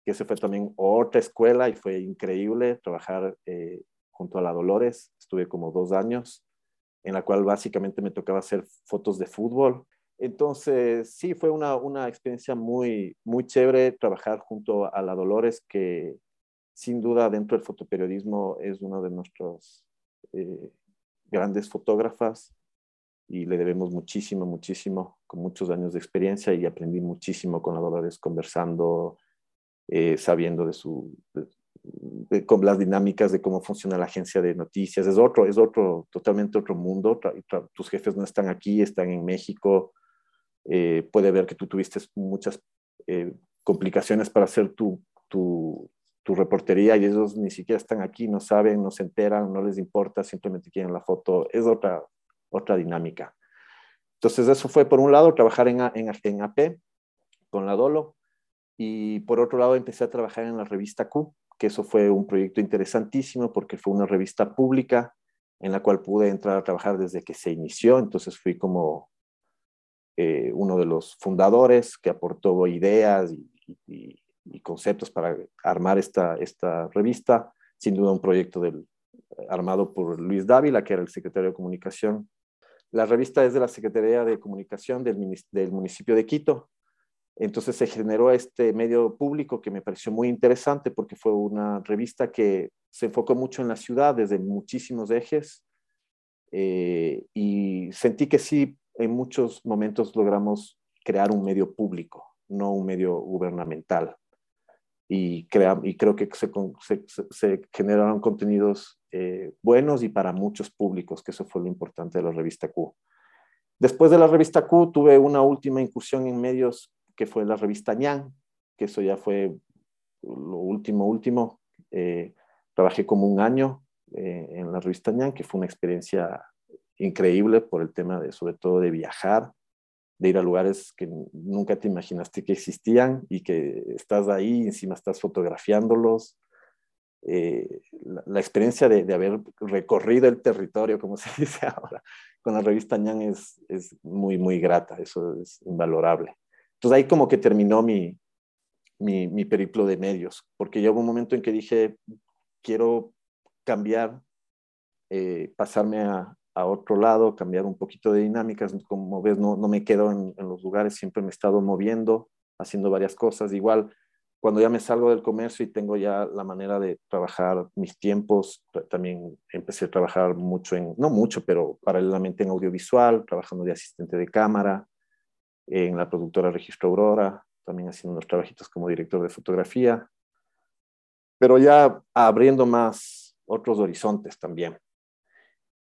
Speaker 2: que se fue también otra escuela y fue increíble trabajar eh, junto a la Dolores. Estuve como dos años, en la cual básicamente me tocaba hacer fotos de fútbol. Entonces, sí, fue una, una experiencia muy, muy chévere trabajar junto a la Dolores, que sin duda dentro del fotoperiodismo es una de nuestras eh, grandes fotógrafas y le debemos muchísimo, muchísimo, con muchos años de experiencia y aprendí muchísimo con la Dolores conversando, eh, sabiendo de su, con las dinámicas de cómo funciona la agencia de noticias. Es otro, es otro, totalmente otro mundo. tus jefes no están aquí, están en México. Eh, puede ver que tú tuviste muchas eh, complicaciones para hacer tu, tu, tu reportería y ellos ni siquiera están aquí, no saben, no se enteran, no les importa, simplemente quieren la foto. Es otra, otra dinámica. Entonces eso fue por un lado trabajar en, en, en AP con la Dolo y por otro lado empecé a trabajar en la revista Q, que eso fue un proyecto interesantísimo porque fue una revista pública en la cual pude entrar a trabajar desde que se inició, entonces fui como eh, uno de los fundadores que aportó ideas y, conceptos para armar esta, esta revista, sin duda un proyecto del, armado por Luis Dávila, que era el secretario de Comunicación. La revista es de la Secretaría de Comunicación del, del municipio de Quito, entonces se generó este medio público que me pareció muy interesante porque fue una revista que se enfocó mucho en la ciudad desde muchísimos ejes eh, y sentí que sí, en muchos momentos logramos crear un medio público, no un medio gubernamental. Y, y creo que se, se, generaron contenidos eh, buenos y para muchos públicos, que eso fue lo importante de la revista Q. Después de la revista Q tuve una última incursión en medios que fue la revista ñan, que eso ya fue lo último, último. Eh, trabajé como un año eh, en la revista ñan, que fue una experiencia increíble por el tema de, sobre todo, de viajar, de ir a lugares que nunca te imaginaste que existían y que estás ahí, encima estás fotografiándolos. Eh, la, experiencia de, de, haber recorrido el territorio, como se dice ahora, con la revista ñan es, es muy, muy grata, eso es invalorable. Entonces ahí como que terminó mi, mi, periplo de medios, porque llegó un momento en que dije, quiero cambiar, eh, pasarme a, a, otro lado, cambiar un poquito de dinámicas. Como ves, no, no me quedo en, en, los lugares, siempre me he estado moviendo, haciendo varias cosas. Igual, cuando ya me salgo del comercio y tengo ya la manera de trabajar mis tiempos, también empecé a trabajar mucho en, no mucho, pero paralelamente en audiovisual, trabajando de asistente de cámara, en la productora Registro Aurora, también haciendo unos trabajitos como director de fotografía, pero ya abriendo más otros horizontes también.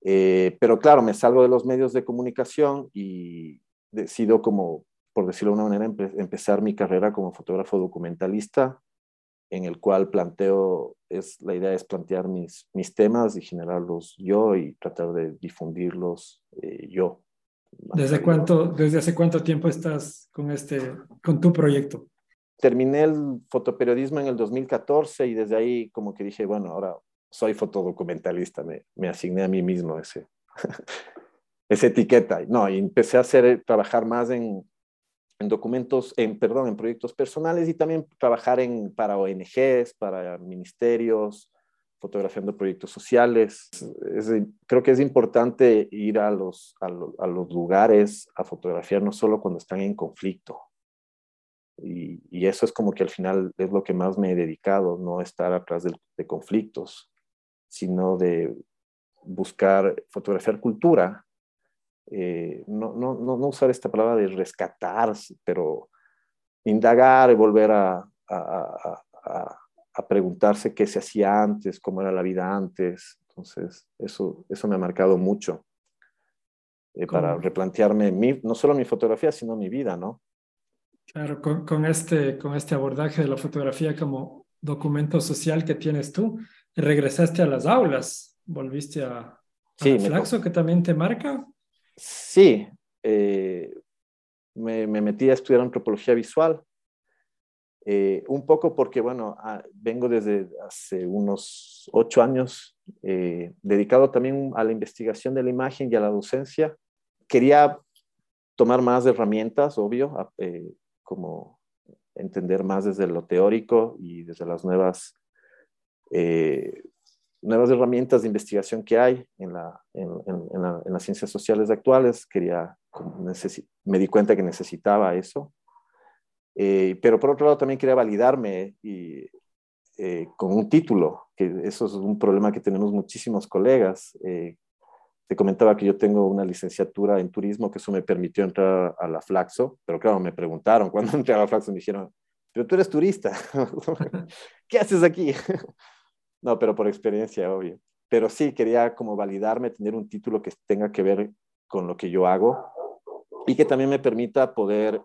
Speaker 2: Eh, pero claro, me salgo de los medios de comunicación y decido como, por decirlo de una manera, empezar mi carrera como fotógrafo documentalista, en el cual planteo, es, la idea es plantear mis, mis temas y generarlos yo y tratar de difundirlos eh, yo.
Speaker 1: ¿Desde, cuánto, ¿Desde hace cuánto tiempo estás con, este, con tu proyecto?
Speaker 2: Terminé el fotoperiodismo en el 2014 y desde ahí como que dije, bueno, ahora soy fotodocumentalista, me, me asigné a mí mismo ese, esa etiqueta. No, y empecé a hacer, trabajar más en, en documentos, en, perdón, en proyectos personales y también trabajar en, para ONGs, para ministerios, fotografiando proyectos sociales. creo que es importante ir a los, a, los lugares a fotografiar no solo cuando están en conflicto. Y, y, eso es como que al final es lo que más me he dedicado, no estar atrás de, de conflictos, sino de buscar fotografiar cultura. Eh, no, no, no, usar esta palabra de rescatar, pero indagar y volver a, a, a a preguntarse qué se hacía antes, cómo era la vida antes. Entonces, eso, eso me ha marcado mucho eh, para replantearme no solo mi fotografía, sino mi vida, ¿no?
Speaker 1: Claro, con, con, este, con este abordaje de la fotografía como documento social que tienes tú, regresaste a las aulas, volviste a, a sí, Flaxo, que también te marca.
Speaker 2: Sí, eh, me, me metí a estudiar antropología visual eh, un poco porque, bueno, ah, vengo desde hace unos ocho años eh, dedicado también a la investigación de la imagen y a la docencia. Quería tomar más herramientas, obvio, eh, como entender más desde lo teórico y desde las nuevas, nuevas herramientas de investigación que hay en, la, en, en las ciencias sociales actuales. Quería, me di cuenta que necesitaba eso eh, pero por otro lado también quería validarme y, eh, con un título, que eso es un problema que tenemos muchísimos colegas. Eh, te comentaba que yo tengo una licenciatura en turismo, que eso me permitió entrar a la Flaxo, pero claro, me preguntaron cuando entré a la Flaxo, me dijeron, pero tú eres turista, ¿qué haces aquí? no, pero por experiencia, obvio. Pero sí, quería como validarme, tener un título que tenga que ver con lo que yo hago y que también me permita poder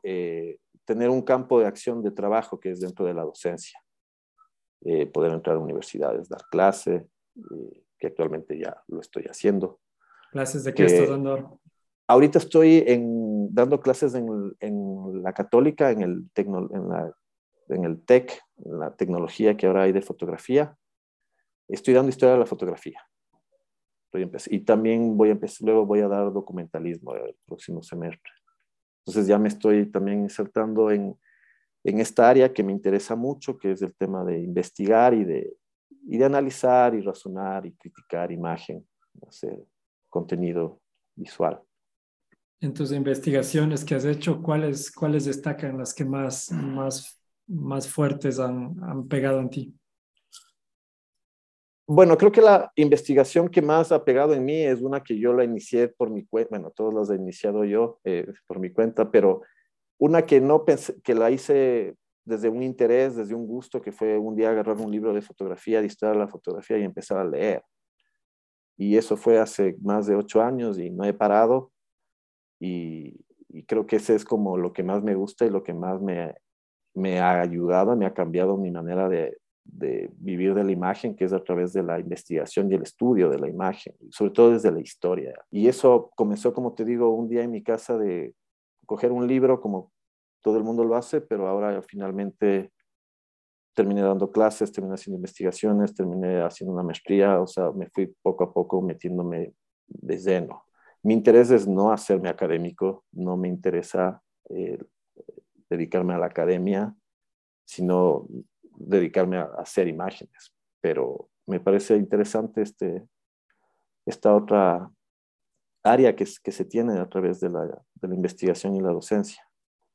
Speaker 2: tener un campo de acción de trabajo que es dentro de la docencia. Eh, poder entrar a universidades, dar clase, eh, que actualmente ya lo estoy haciendo.
Speaker 1: ¿Clases de qué estás dando
Speaker 2: Ahorita estoy en, dando clases en, en, la católica, en el, tecno, en, la, en el TEC, en la tecnología que ahora hay de fotografía. Estoy dando historia de la fotografía. Y también voy a empezar, luego voy a dar documentalismo el próximo semestre. Entonces ya me estoy también insertando en, en esta área que me interesa mucho, que es el tema de investigar y de, y de analizar y razonar y criticar imagen, hacer contenido visual.
Speaker 1: En tus investigaciones que has hecho, ¿cuáles, cuáles destacan las que más, más, más fuertes han, han pegado en ti?
Speaker 2: Bueno, creo que la investigación que más ha pegado en mí es una que yo la inicié por mi cuenta, bueno, todas las he iniciado yo eh, por mi cuenta, pero una que no pensé, que la hice desde un interés, desde un gusto, que fue un día agarrar un libro de fotografía, de historia de la fotografía y empezar a leer. Y eso fue hace más de ocho años y no he parado. Y, creo que ese es como lo que más me gusta y lo que más me, me ha ayudado, me ha cambiado mi manera de, de vivir de la imagen, que es a través de la investigación y el estudio de la imagen, sobre todo desde la historia. Y eso comenzó, como te digo, un día en mi casa de coger un libro como todo el mundo lo hace, pero ahora finalmente terminé dando clases, terminé haciendo investigaciones, terminé haciendo una maestría, o sea, me fui poco a poco metiéndome de lleno. Mi interés es no hacerme académico, no me interesa eh, dedicarme a la academia, sino dedicarme a, hacer imágenes, pero me parece interesante este, esta otra área que, que se tiene a través de la, de la investigación y la docencia.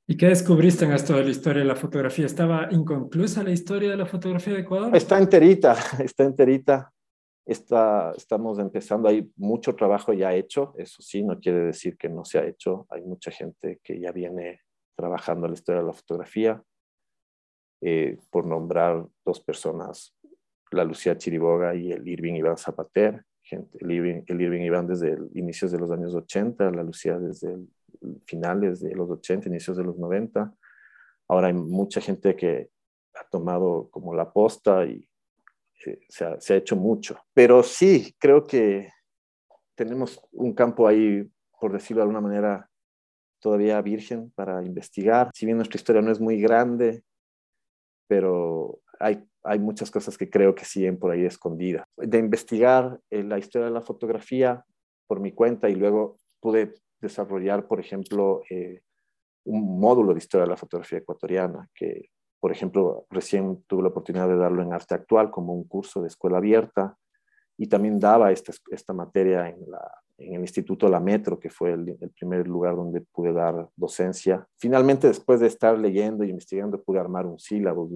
Speaker 1: ¿Y qué descubriste en esto de la historia de la fotografía? ¿Estaba inconclusa la historia de la fotografía de Ecuador?
Speaker 2: Está enterita, está enterita. Está, estamos empezando, hay mucho trabajo ya hecho, eso sí, no quiere decir que no se ha hecho, hay mucha gente que ya viene trabajando la historia de la fotografía. Eh, por nombrar dos personas, la Lucía Chiriboga y el Irving Iván Zapater, el Irving, el Iván desde el inicios de los años 80, la Lucía desde el, finales de los 80, inicios de los 90. Ahora hay mucha gente que ha tomado como la posta y eh, se, ha, se ha hecho mucho. Pero sí, creo que tenemos un campo ahí, por decirlo de alguna manera, todavía virgen para investigar. Si bien nuestra historia no es muy grande, pero hay, hay muchas cosas que creo que siguen por ahí escondidas. De investigar eh, la historia de la fotografía por mi cuenta y luego pude desarrollar, por ejemplo, eh, un módulo de historia de la fotografía ecuatoriana, que, por ejemplo, recién tuve la oportunidad de darlo en arte actual como un curso de escuela abierta y también daba esta, esta materia en la, en el Instituto La Metro, que fue el, primer lugar donde pude dar docencia. Finalmente, después de estar leyendo y investigando, pude armar un sílabo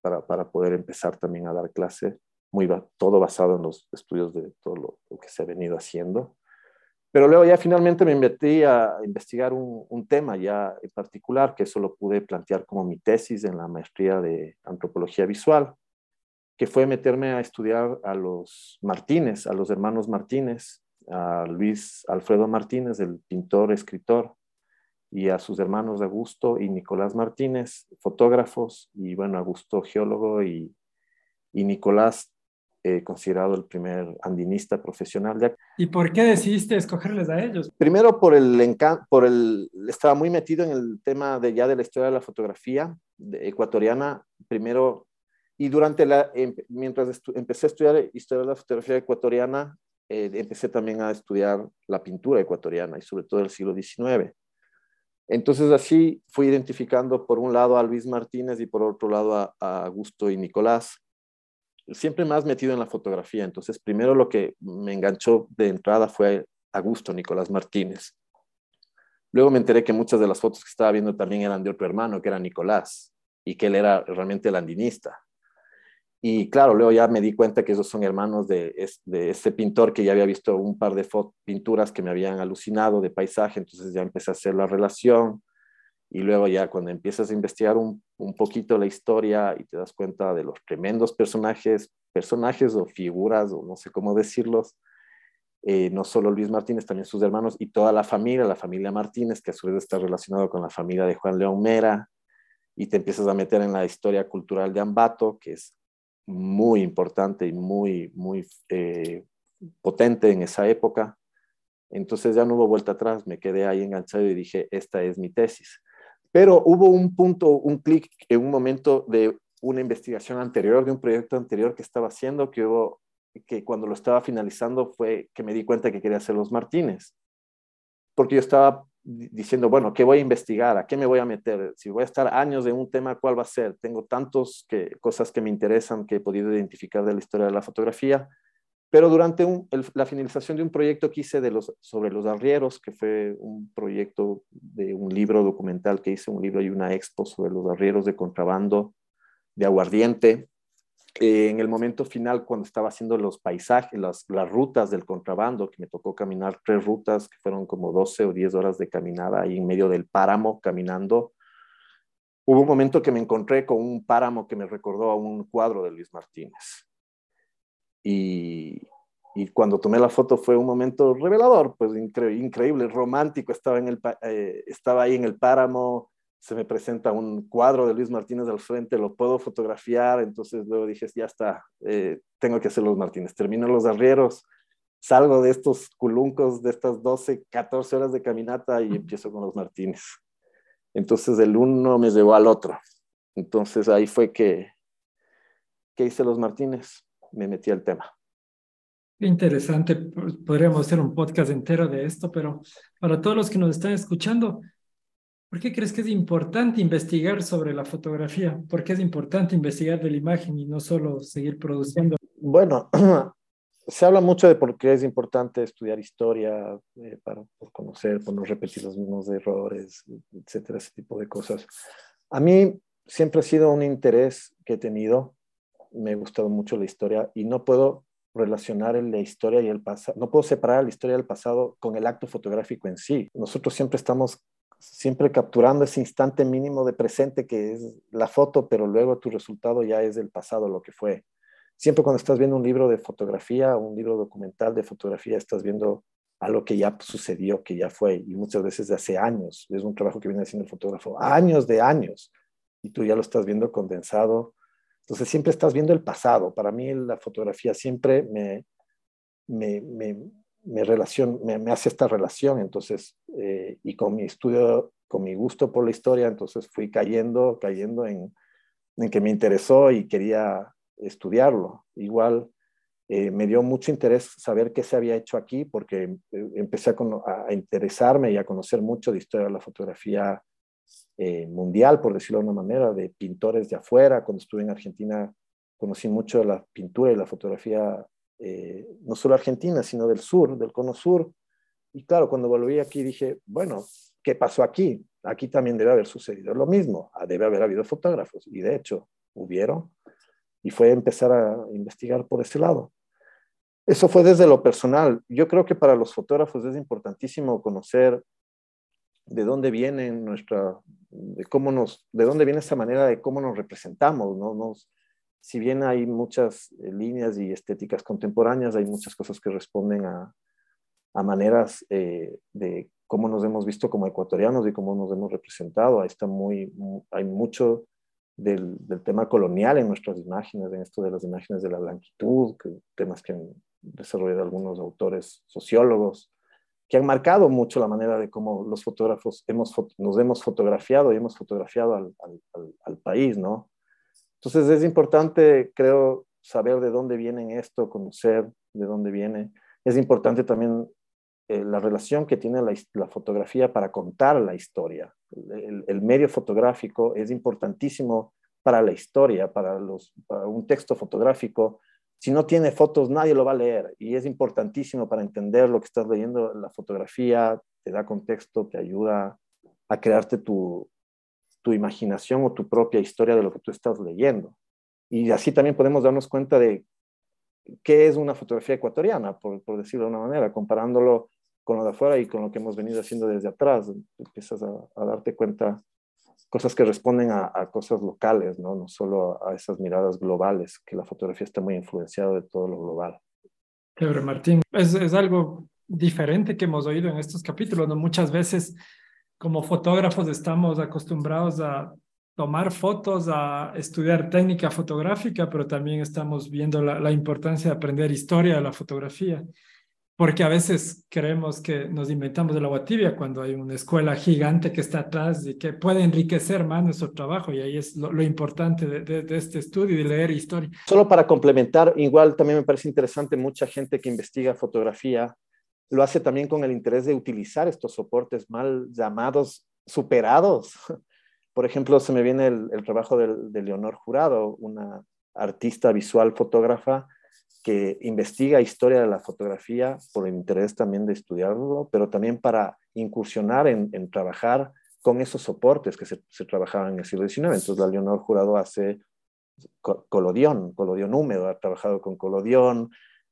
Speaker 2: para, para, poder empezar también a dar clase, muy, todo basado en los estudios de todo lo, que se ha venido haciendo. Pero luego ya finalmente me metí a investigar un, un, tema ya en particular, que eso lo pude plantear como mi tesis en la maestría de antropología visual, que fue meterme a estudiar a los Martínez, a los hermanos Martínez, a Luis Alfredo Martínez, el pintor, escritor, y a sus hermanos Augusto y Nicolás Martínez, fotógrafos, y bueno, Augusto geólogo y, y Nicolás eh, considerado el primer andinista profesional.
Speaker 1: ¿Y por qué decidiste escogerles a ellos?
Speaker 2: Primero por el encanto, por el, estaba muy metido en el tema de ya de la historia de la fotografía ecuatoriana, primero, y durante la, em, mientras empecé a estudiar historia de la fotografía ecuatoriana, eh, empecé también a estudiar la pintura ecuatoriana y sobre todo del siglo XIX. Entonces así fui identificando por un lado a Luis Martínez y por otro lado a, Augusto y Nicolás. Siempre más metido en la fotografía. Entonces primero lo que me enganchó de entrada fue Augusto Nicolás Martínez. Luego me enteré que muchas de las fotos que estaba viendo también eran de otro hermano, que era Nicolás, y que él era realmente el andinista. Y claro, luego ya me di cuenta que esos son hermanos de, de este pintor que ya había visto un par de pinturas que me habían alucinado de paisaje, entonces ya empecé a hacer la relación. Y luego ya cuando empiezas a investigar un, un poquito la historia y te das cuenta de los tremendos personajes, personajes o figuras, o no sé cómo decirlos, eh, no solo Luis Martínez, también sus hermanos y toda la familia, la familia Martínez, que a su vez está relacionado con la familia de Juan León Mera, y te empiezas a meter en la historia cultural de Ambato, que es muy importante y muy, muy eh, potente en esa época. Entonces ya no hubo vuelta atrás, me quedé ahí enganchado y dije, esta es mi tesis. Pero hubo un punto, un clic en un momento de una investigación anterior, de un proyecto anterior que estaba haciendo, que hubo que cuando lo estaba finalizando fue que me di cuenta que quería hacer los Martínez. Porque yo estaba diciendo, bueno, ¿qué voy a investigar? ¿A qué me voy a meter? Si voy a estar años en un tema, ¿cuál va a ser? Tengo tantas que, cosas que me interesan que he podido identificar de la historia de la fotografía. Pero durante la finalización de un proyecto que hice de los, sobre los arrieros, que fue un proyecto de un libro documental que hice, un libro y una expo sobre los arrieros de contrabando de aguardiente, eh, en el momento final, cuando estaba haciendo los paisajes, las, rutas del contrabando, que me tocó caminar tres rutas, que fueron como 12 o 10 horas de caminada ahí en medio del páramo caminando, hubo un momento que me encontré con un páramo que me recordó a un cuadro de Luis Martínez. Y, y cuando tomé la foto fue un momento revelador, pues increíble, romántico, estaba, en el, eh, estaba ahí en el páramo, se me presenta un cuadro de Luis Martínez al frente, lo puedo fotografiar, entonces luego dije, ya está, eh, tengo que hacer los Martínez. Termino los arrieros, salgo de estos culuncos, de estas 12, 14 horas de caminata y empiezo con los Martínez. Entonces el uno me llevó al otro. Entonces ahí fue que, que hice los Martínez, me metí al tema.
Speaker 1: Interesante, podríamos hacer un podcast entero de esto, pero para todos los que nos están escuchando, ¿Por qué crees que es importante investigar sobre la fotografía? ¿Por qué es importante investigar de la imagen y no solo seguir produciendo?
Speaker 2: Bueno, se habla mucho de por qué es importante estudiar historia eh, para conocer, para no repetir los mismos errores, etcétera, ese tipo de cosas. A mí siempre ha sido un interés que he tenido. Me ha gustado mucho la historia y no puedo relacionar la historia y el pasado, no puedo separar la historia del pasado con el acto fotográfico en sí. Nosotros siempre estamos siempre capturando ese instante mínimo de presente que es la foto, pero luego tu resultado ya es del pasado, lo que fue. Siempre cuando estás viendo un libro de fotografía, un libro documental de fotografía, estás viendo algo que ya sucedió, que ya fue, y muchas veces de hace años. Es un trabajo que viene haciendo el fotógrafo, años de años, y tú ya lo estás viendo condensado. Entonces siempre estás viendo el pasado. Para mí la fotografía siempre me, me, me me, relación, me, hace esta relación, entonces, eh, y con mi estudio, con mi gusto por la historia, entonces fui cayendo, cayendo en, en que me interesó y quería estudiarlo. Igual eh, me dio mucho interés saber qué se había hecho aquí, porque eh, empecé a, a, interesarme y a conocer mucho de historia de la fotografía mundial, por decirlo de una manera, de pintores de afuera. Cuando estuve en Argentina conocí mucho de la pintura y la fotografía eh, no solo Argentina, sino del sur, del cono sur. Y claro, cuando volví aquí dije, bueno, ¿qué pasó aquí? Aquí también debe haber sucedido lo mismo, ah, debe haber habido fotógrafos. Y de hecho, hubieron. Y fue empezar a investigar por ese lado. Eso fue desde lo personal. Yo creo que para los fotógrafos es importantísimo conocer de dónde viene nuestra, de cómo nos, de dónde viene esa manera de cómo nos representamos, ¿no? Nos, si bien hay muchas eh, líneas y estéticas contemporáneas, hay muchas cosas que responden a, maneras eh, de cómo nos hemos visto como ecuatorianos y cómo nos hemos representado. Ahí está muy, hay mucho del, tema colonial en nuestras imágenes, en esto de las imágenes de la blanquitud, temas que han desarrollado algunos autores sociólogos, que han marcado mucho la manera de cómo los fotógrafos hemos, nos hemos fotografiado y hemos fotografiado al, al país, ¿no? Entonces es importante, creo, saber de dónde viene esto, conocer de dónde viene. Es importante también eh, la relación que tiene la, fotografía para contar la historia. El, medio fotográfico es importantísimo para la historia, para, los, para un texto fotográfico. Si no tiene fotos, nadie lo va a leer y es importantísimo para entender lo que estás leyendo. La fotografía te da contexto, te ayuda a crearte tu, tu imaginación o tu propia historia de lo que tú estás leyendo. Y así también podemos darnos cuenta de qué es una fotografía ecuatoriana, por, decirlo de una manera, comparándolo con lo de afuera y con lo que hemos venido haciendo desde atrás. Empiezas a, darte cuenta cosas que responden a, cosas locales, ¿no? no solo a, esas miradas globales, que la fotografía está muy influenciada de todo lo global.
Speaker 1: Chévere, Martín. Es, es algo diferente que hemos oído en estos capítulos, ¿no? Muchas veces como fotógrafos estamos acostumbrados a tomar fotos, a estudiar técnica fotográfica, pero también estamos viendo la, importancia de aprender historia de la fotografía. porque a veces creemos que nos inventamos el agua tibia cuando hay una escuela gigante que está atrás y que puede enriquecer más nuestro trabajo y ahí es lo, importante de, de, este estudio, de leer historia.
Speaker 2: Solo para complementar, igual también me parece interesante, mucha gente que investiga fotografía lo hace también con el interés de utilizar estos soportes mal llamados superados. Por ejemplo, se me viene el, el trabajo de, Leonor Jurado, una artista visual fotógrafa que investiga historia de la fotografía por el interés también de estudiarlo, pero también para incursionar en, trabajar con esos soportes que se, trabajaban en el siglo XIX. Entonces, la Leonor Jurado hace colodión, colodión húmedo, ha trabajado con colodión,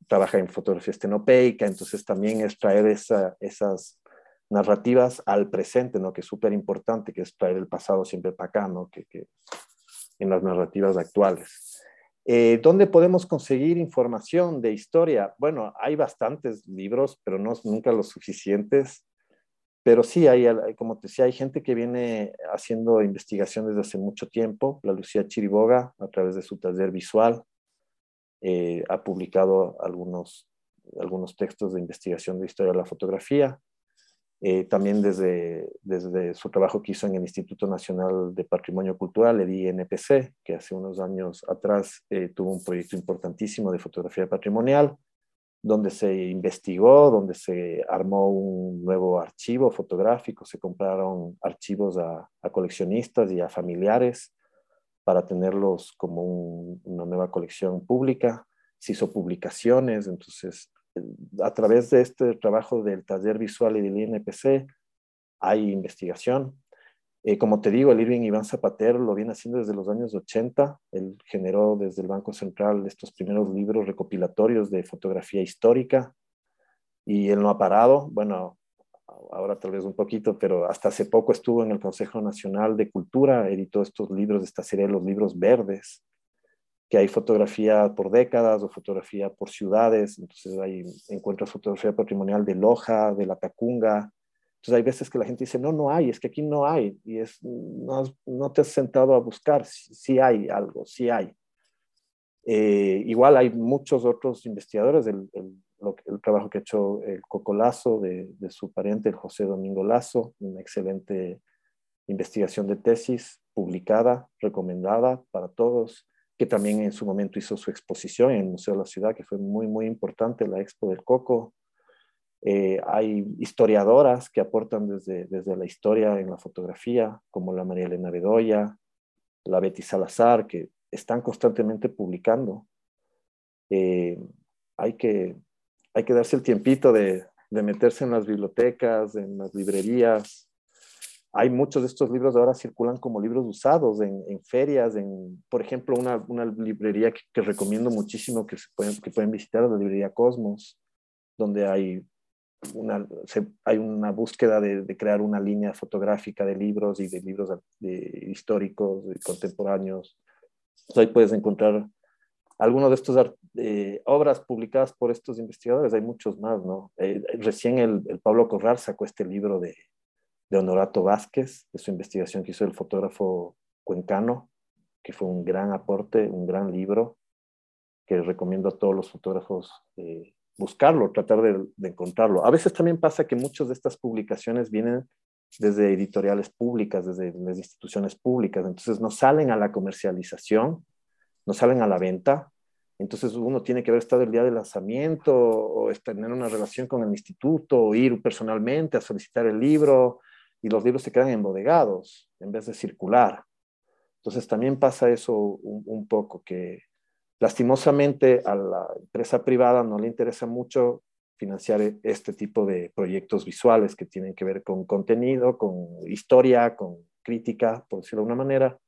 Speaker 2: trabaja en fotografía estenopeica, entonces también es traer esas narrativas al presente, ¿no? que es súper importante, que es traer el pasado siempre para acá, ¿no? que, que en las narrativas actuales. Eh, ¿Dónde podemos conseguir información de historia? Bueno, hay bastantes libros, pero no nunca los suficientes. Pero sí, hay, como te decía, hay gente que viene haciendo investigación desde hace mucho tiempo. La Lucía Chiriboga, a través de su taller visual, eh, ha publicado algunos, algunos textos de investigación de historia de la fotografía. Eh, también desde, desde su trabajo que hizo en el Instituto Nacional de Patrimonio Cultural, el INPC, que hace unos años atrás eh, tuvo un proyecto importantísimo de fotografía patrimonial, donde se investigó, donde se armó un nuevo archivo fotográfico, se compraron archivos a, coleccionistas y a familiares para tenerlos como una nueva colección pública, se hizo publicaciones, entonces a través de este trabajo del taller visual y del INPC hay investigación. Eh, como te digo, el Irving Iván Zapater lo viene haciendo desde los años 80. Él generó desde el Banco Central estos primeros libros recopilatorios de fotografía histórica y él no ha parado. Bueno, ahora tal vez un poquito, pero hasta hace poco estuvo en el Consejo Nacional de Cultura, editó estos libros esta serie de los libros verdes, que hay fotografía por décadas o fotografía por ciudades, entonces hay encuentras fotografía patrimonial de Loja, de la Tacunga. Entonces hay veces que la gente dice, no, no hay, es que aquí no hay, y es, no, no te has sentado a buscar, si, hay algo, si hay. Eh, igual hay muchos otros investigadores, el, el, trabajo que ha hecho el Coco Lazo, de, de su pariente, el José Domingo Lazo, una excelente investigación de tesis publicada, recomendada para todos que también en su momento hizo su exposición en el Museo de la Ciudad, que fue muy, muy importante, la Expo del Coco. Eh, hay historiadoras que aportan desde, desde la historia en la fotografía, como la María Elena Bedoya, la Betty Salazar, que están constantemente publicando. Eh, hay, que, hay que darse el tiempito de, de meterse en las bibliotecas, en las librerías, hay muchos de estos libros ahora circulan como libros usados en, ferias, en, por ejemplo, una, librería que, recomiendo muchísimo que, pueden, que pueden visitar, la librería Cosmos, donde hay una, búsqueda de, crear una línea fotográfica de libros y de libros de, históricos, y contemporáneos. ahí puedes encontrar algunas de estas eh, obras publicadas por estos investigadores, hay muchos más, ¿no? Eh, recién el, Pablo Corral sacó este libro de de Honorato Vázquez, de su investigación que hizo el fotógrafo cuencano, que fue un gran aporte, un gran libro, que recomiendo a todos los fotógrafos eh, buscarlo, tratar de, encontrarlo. A veces también pasa que muchas de estas publicaciones vienen desde editoriales públicas, desde las instituciones públicas, entonces no salen a la comercialización, no salen a la venta, entonces uno tiene que haber estado el día del lanzamiento o tener una relación con el instituto, o ir personalmente a solicitar el libro, y los libros se quedan embodegados en vez de circular. Entonces también pasa eso un, poco, que lastimosamente a la empresa privada no le interesa mucho financiar este tipo de proyectos visuales que tienen que ver con contenido, con historia, con crítica, por decirlo de una manera,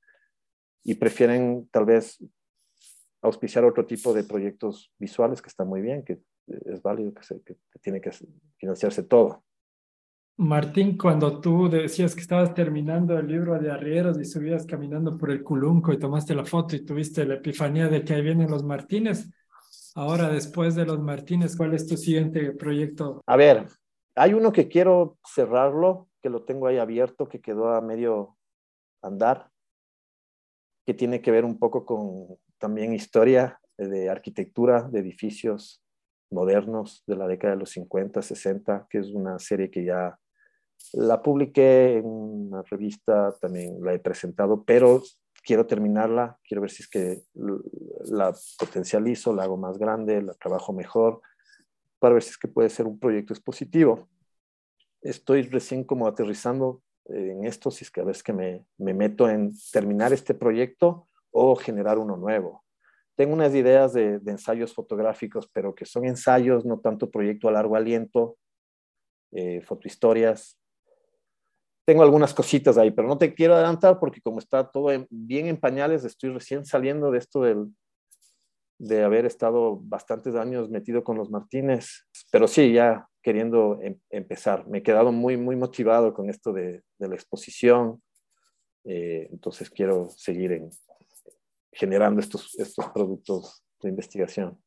Speaker 2: y prefieren tal vez auspiciar otro tipo de proyectos visuales que está muy bien, que es válido, que, se, que tiene que financiarse todo.
Speaker 1: Martín, cuando tú decías que estabas terminando el libro de Arrieros y subías caminando por el Culunco y tomaste la foto y tuviste la epifanía de que ahí vienen los Martínez, ahora después de los Martínez, ¿cuál es tu siguiente proyecto?
Speaker 2: A ver, hay uno que quiero cerrarlo, que lo tengo ahí abierto, que quedó a medio andar, que tiene que ver un poco con también historia de arquitectura de edificios modernos de la década de los 50, 60, que es una serie que ya la publiqué en una revista, también la he presentado, pero quiero terminarla, quiero ver si es que la potencializo, la hago más grande, la trabajo mejor, para ver si es que puede ser un proyecto expositivo. Estoy recién como aterrizando en esto, si es que a veces que me, me meto en terminar este proyecto o generar uno nuevo. Tengo unas ideas de, de, ensayos fotográficos, pero que son ensayos, no tanto proyecto a largo aliento, eh, fotohistorias, tengo algunas cositas ahí, pero no te quiero adelantar porque como está todo bien en pañales, estoy recién saliendo de esto del, de haber estado bastantes años metido con los Martínez, pero sí, ya queriendo em, empezar. Me he quedado muy, muy motivado con esto de, la exposición, eh, entonces quiero seguir en, generando estos, estos productos de investigación.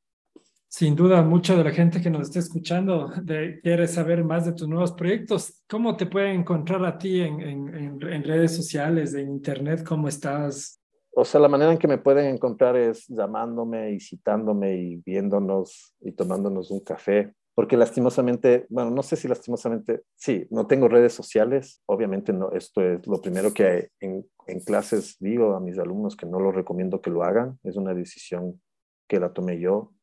Speaker 1: Sin duda, mucha de la gente que nos está escuchando de, quiere saber más de tus nuevos proyectos. ¿Cómo te pueden encontrar a ti en, en, redes sociales, en internet? ¿Cómo estás?
Speaker 2: O sea, la manera en que me pueden encontrar es llamándome y citándome y viéndonos y tomándonos un café. Porque lastimosamente, bueno, no sé si lastimosamente, sí, no tengo redes sociales. Obviamente no, esto es lo primero que en, en clases digo a mis alumnos que no lo recomiendo que lo hagan. Es una decisión que la tomé yo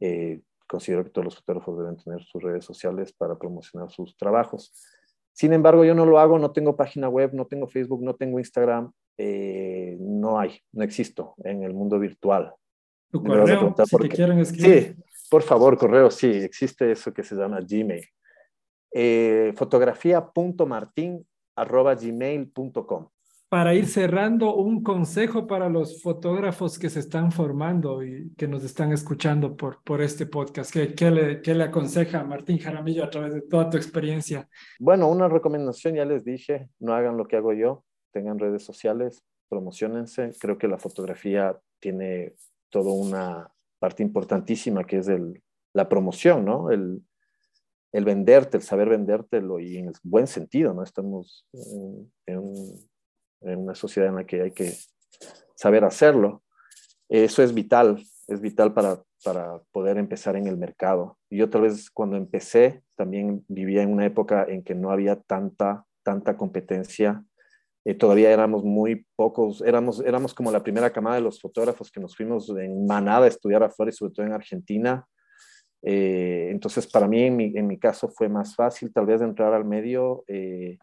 Speaker 2: eh, considero que todos los fotógrafos deben tener sus redes sociales para promocionar sus trabajos. Sin embargo, yo no lo hago, no tengo página web, no tengo Facebook, no tengo Instagram, eh, no hay, no existo en el mundo virtual.
Speaker 1: ¿Tu correo, si te quieren escribir?
Speaker 2: Sí, por favor, correo, sí, existe eso que se llama Gmail. Eh, fotografía.martin.gmail.com
Speaker 1: para ir cerrando, un consejo para los fotógrafos que se están formando y que nos están escuchando por, por este podcast. ¿Qué, qué, le, ¿Qué, le, aconseja Martín Jaramillo a través de toda tu experiencia?
Speaker 2: Bueno, una recomendación, ya les dije, no hagan lo que hago yo, tengan redes sociales, promocionense. Creo que la fotografía tiene toda una parte importantísima que es el, la promoción, ¿no? El, el venderte, el saber vendértelo y en el buen sentido, ¿no? Estamos en, en en una sociedad en la que hay que saber hacerlo. Eso es vital, es vital para, para poder empezar en el mercado. Yo tal vez cuando empecé también vivía en una época en que no había tanta, tanta competencia. Eh, todavía éramos muy pocos, éramos, éramos como la primera camada de los fotógrafos que nos fuimos en manada a estudiar afuera y sobre todo en Argentina. Eh, entonces, para mí, en mi, en mi, caso, fue más fácil tal vez entrar al medio. Eh,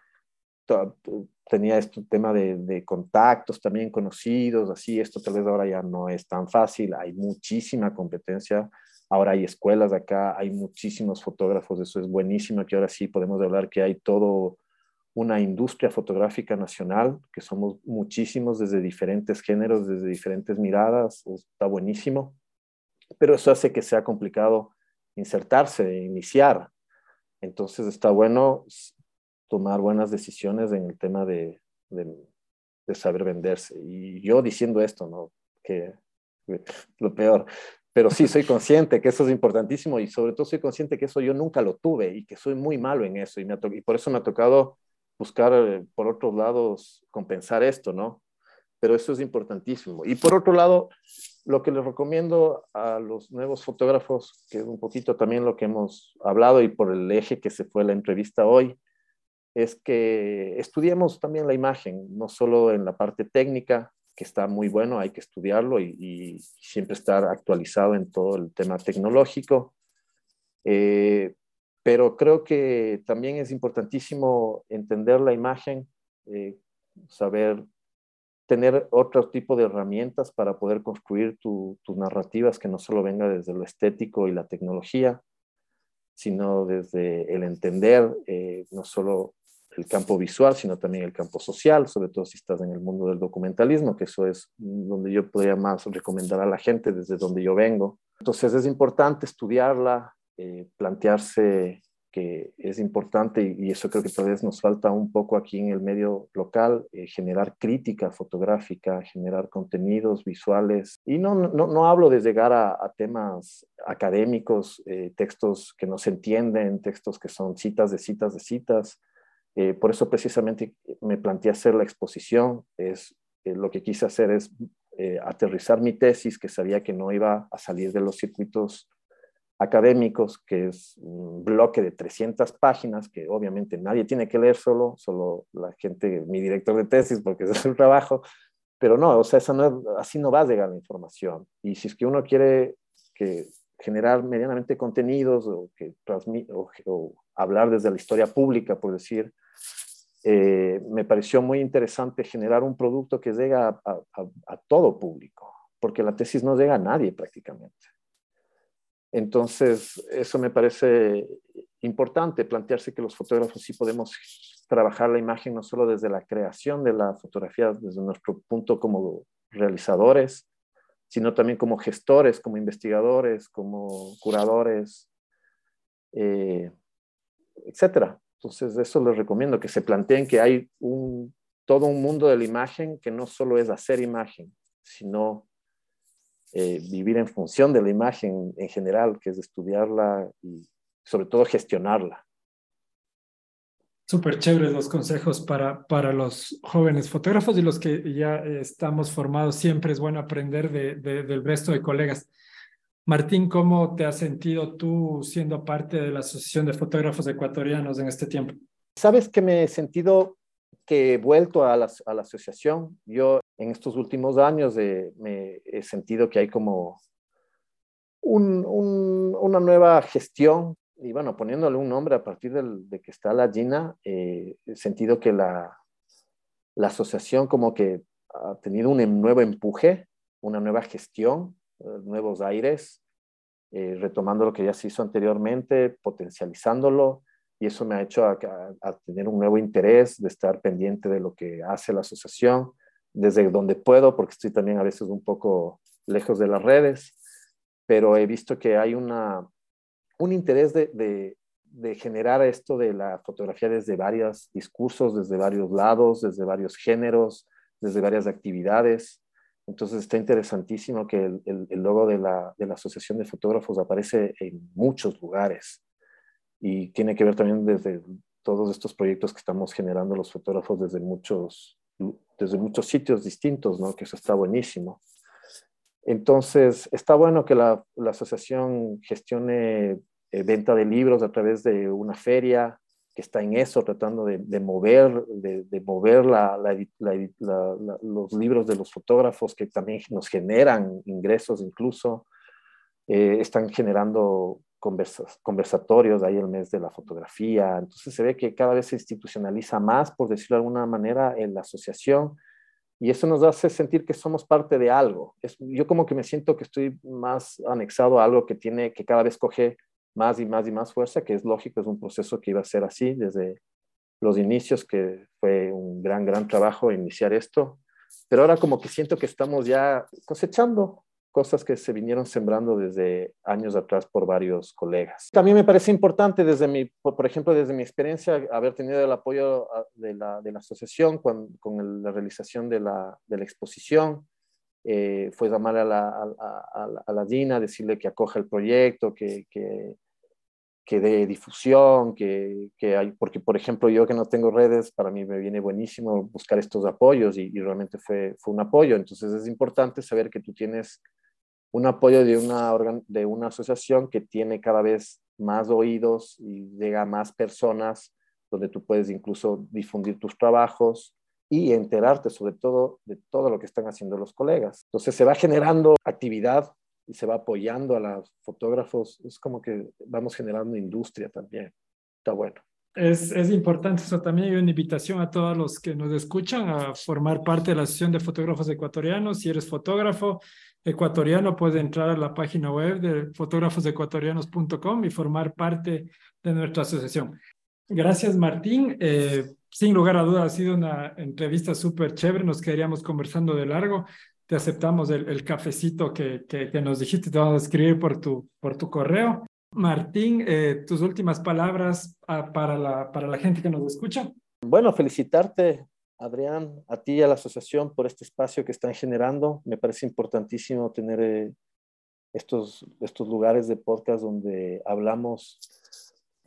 Speaker 2: tenía este tema de, contactos también conocidos, así, esto tal vez ahora ya no es tan fácil, hay muchísima competencia, ahora hay escuelas acá, hay muchísimos fotógrafos, eso es buenísimo, que ahora sí podemos hablar que hay todo una industria fotográfica nacional, que somos muchísimos desde diferentes géneros, desde diferentes miradas, está buenísimo, pero eso hace que sea complicado insertarse, iniciar. Entonces está bueno tomar buenas decisiones en el tema de, de, saber venderse. Y yo diciendo esto, ¿no? Que lo peor. Pero sí, soy consciente que eso es importantísimo y sobre todo soy consciente que eso yo nunca lo tuve y que soy muy malo en eso y, me y por eso me ha tocado buscar eh, por otros lados compensar esto, ¿no? Pero eso es importantísimo. Y por otro lado, lo que les recomiendo a los nuevos fotógrafos, que es un poquito también lo que hemos hablado y por el eje que se fue la entrevista hoy, es que estudiemos también la imagen, no solo en la parte técnica, que está muy bueno, hay que estudiarlo y, siempre estar actualizado en todo el tema tecnológico. Eh, pero creo que también es importantísimo entender la imagen, eh, saber tener otro tipo de herramientas para poder construir tus narrativas que no solo venga desde lo estético y la tecnología, sino desde el entender eh, no solo el campo visual, sino también el campo social, sobre todo si estás en el mundo del documentalismo, que eso es donde yo podría más recomendar a la gente desde donde yo vengo. Entonces es importante estudiarla, eh, plantearse que es importante y, eso creo que tal vez nos falta un poco aquí en el medio local, eh, generar crítica fotográfica, generar contenidos visuales. Y no, no, no hablo de llegar a, temas académicos, eh, textos que no se entienden, textos que son citas de citas de citas, eh, por eso precisamente me planteé hacer la exposición. Es, lo que quise hacer es aterrizar mi tesis, que sabía que no iba a salir de los circuitos académicos, que es un bloque de 300 páginas, que obviamente nadie tiene que leer solo, solo la gente, mi director de tesis, porque ese es el trabajo, pero no, o sea, no así no va a llegar la información. Y si es que uno quiere que generar medianamente contenidos o, que o, o hablar desde la historia pública, por decir, eh, me pareció muy interesante generar un producto que llega a, todo público, porque la tesis no llega a nadie prácticamente. Entonces, eso me parece importante, plantearse que los fotógrafos sí podemos trabajar la imagen no solo desde la creación de la fotografía, desde nuestro punto como realizadores, sino también como gestores, como investigadores, como curadores, eh, etcétera. Entonces, eso les recomiendo, que se planteen que hay un, todo un mundo de la imagen que no solo es hacer imagen, sino eh, vivir en función de la imagen en general, que es estudiarla y sobre todo gestionarla.
Speaker 1: Súper chéveres los consejos para, para los jóvenes fotógrafos y los que ya estamos formados. Siempre es bueno aprender de, del resto de colegas. Martín, ¿cómo te has sentido tú siendo parte de la Asociación de Fotógrafos Ecuatorianos en este tiempo?
Speaker 2: Sabes que me he sentido que he vuelto a la, a la asociación. Yo en estos últimos años me he sentido que hay como un, un, una nueva gestión y bueno, poniéndole un nombre a partir del, de que está la Gina, eh, he sentido que la, la asociación como que ha tenido un nuevo empuje, una nueva gestión eh, nuevos aires, eh, retomando lo que ya se hizo anteriormente, potencializándolo, y eso me ha hecho a, tener un nuevo interés de estar pendiente de lo que hace la asociación, desde donde puedo, porque estoy también a veces un poco lejos de las redes, pero he visto que hay una, un interés de, de, de generar esto de la fotografía desde varios discursos, desde varios lados, desde varios géneros, desde varias actividades. Entonces está interesantísimo que el, logo de la, Asociación de Fotógrafos aparece en muchos lugares y tiene que ver también desde todos estos proyectos que estamos generando los fotógrafos desde muchos, desde muchos sitios distintos, ¿no? Que eso está buenísimo. Entonces, está bueno que la, asociación gestione eh, venta de libros a través de una feria, que está en eso, tratando de, mover, de, mover los libros de los fotógrafos que también nos generan ingresos incluso. Eh, están generando conversatorios, ahí el mes de la fotografía. Entonces se ve que cada vez se institucionaliza más, por decirlo de alguna manera, en la asociación. Y eso nos hace sentir que somos parte de algo. Es, yo como que me siento que estoy más anexado a algo que tiene, que cada vez coge más y más y más fuerza, que es lógico, es un proceso que iba a ser así desde los inicios, que fue un gran, gran trabajo iniciar esto. Pero ahora como que siento que estamos ya cosechando cosas que se vinieron sembrando desde años atrás por varios colegas. También me parece importante desde mi, por ejemplo, desde mi experiencia, haber tenido el apoyo ah, de la, de la asociación con, con la realización de la, de la exposición. Eh, fue llamar a la, a, a, a la Gina, decirle que acoja el proyecto, que, que, que dé difusión, que, que, hay, porque por ejemplo yo que no tengo redes, para mí me viene buenísimo buscar estos apoyos y, realmente fue, fue un apoyo. Entonces es importante saber que tú tienes un apoyo de una, de una asociación que tiene cada vez más oídos y llega a más personas, donde tú puedes incluso difundir tus trabajos y enterarte sobre todo de todo lo que están haciendo los colegas. Entonces se va generando actividad y se va apoyando a los fotógrafos, es como que vamos generando industria también. Está bueno.
Speaker 1: Es, es, importante eso también. Hay una invitación a todos los que nos escuchan a formar parte de la Asociación de Fotógrafos Ecuatorianos. Si eres fotógrafo ecuatoriano, puedes entrar a la página web de fotógrafosecuatorianos.com y formar parte de nuestra asociación. Gracias, Martín. Eh, sin lugar a dudas, ha sido una entrevista súper chévere. Nos quedaríamos conversando de largo te aceptamos el, cafecito que, que, nos dijiste, te vamos a escribir por tu, por tu correo. Martín, eh, tus últimas palabras ah, para, la, para la gente que nos escucha.
Speaker 2: Bueno, felicitarte, Adrián, a ti y a la asociación por este espacio que están generando. Me parece importantísimo tener eh, estos, estos lugares de podcast donde hablamos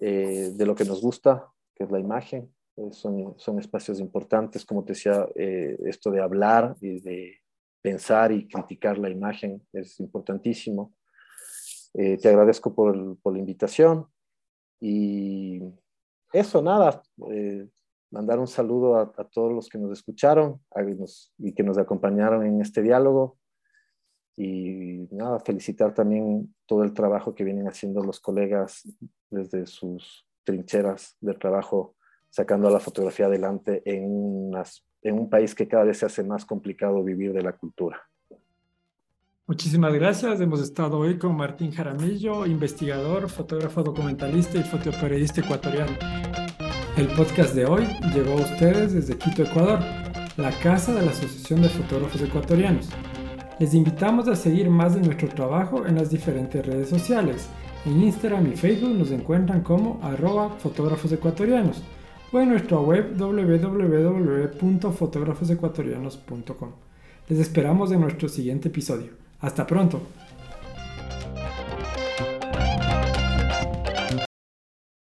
Speaker 2: eh, de lo que nos gusta, que es la imagen. son, son espacios importantes, como te decía, esto de hablar y de pensar y criticar la imagen es importantísimo. Eh, te agradezco por, la invitación y eso, nada, eh, mandar un saludo a, todos los que nos escucharon y que nos acompañaron en este diálogo y nada, felicitar también todo el trabajo que vienen haciendo los colegas desde sus trincheras del trabajo, sacando la fotografía adelante en, en un país que cada vez se hace más complicado vivir de la cultura.
Speaker 1: Muchísimas gracias. Hemos estado hoy con Martín Jaramillo, investigador, fotógrafo documentalista y fotoperiodista ecuatoriano. El podcast de hoy llegó a ustedes desde Quito, Ecuador, la casa de la Asociación de Fotógrafos Ecuatorianos. Les invitamos a seguir más de nuestro trabajo en las diferentes redes sociales. En Instagram y Facebook nos encuentran como arroba fotógrafos ecuatorianos o en nuestra web www.fotógrafosecuatorianos.com. Les esperamos en nuestro siguiente episodio. Hasta pronto.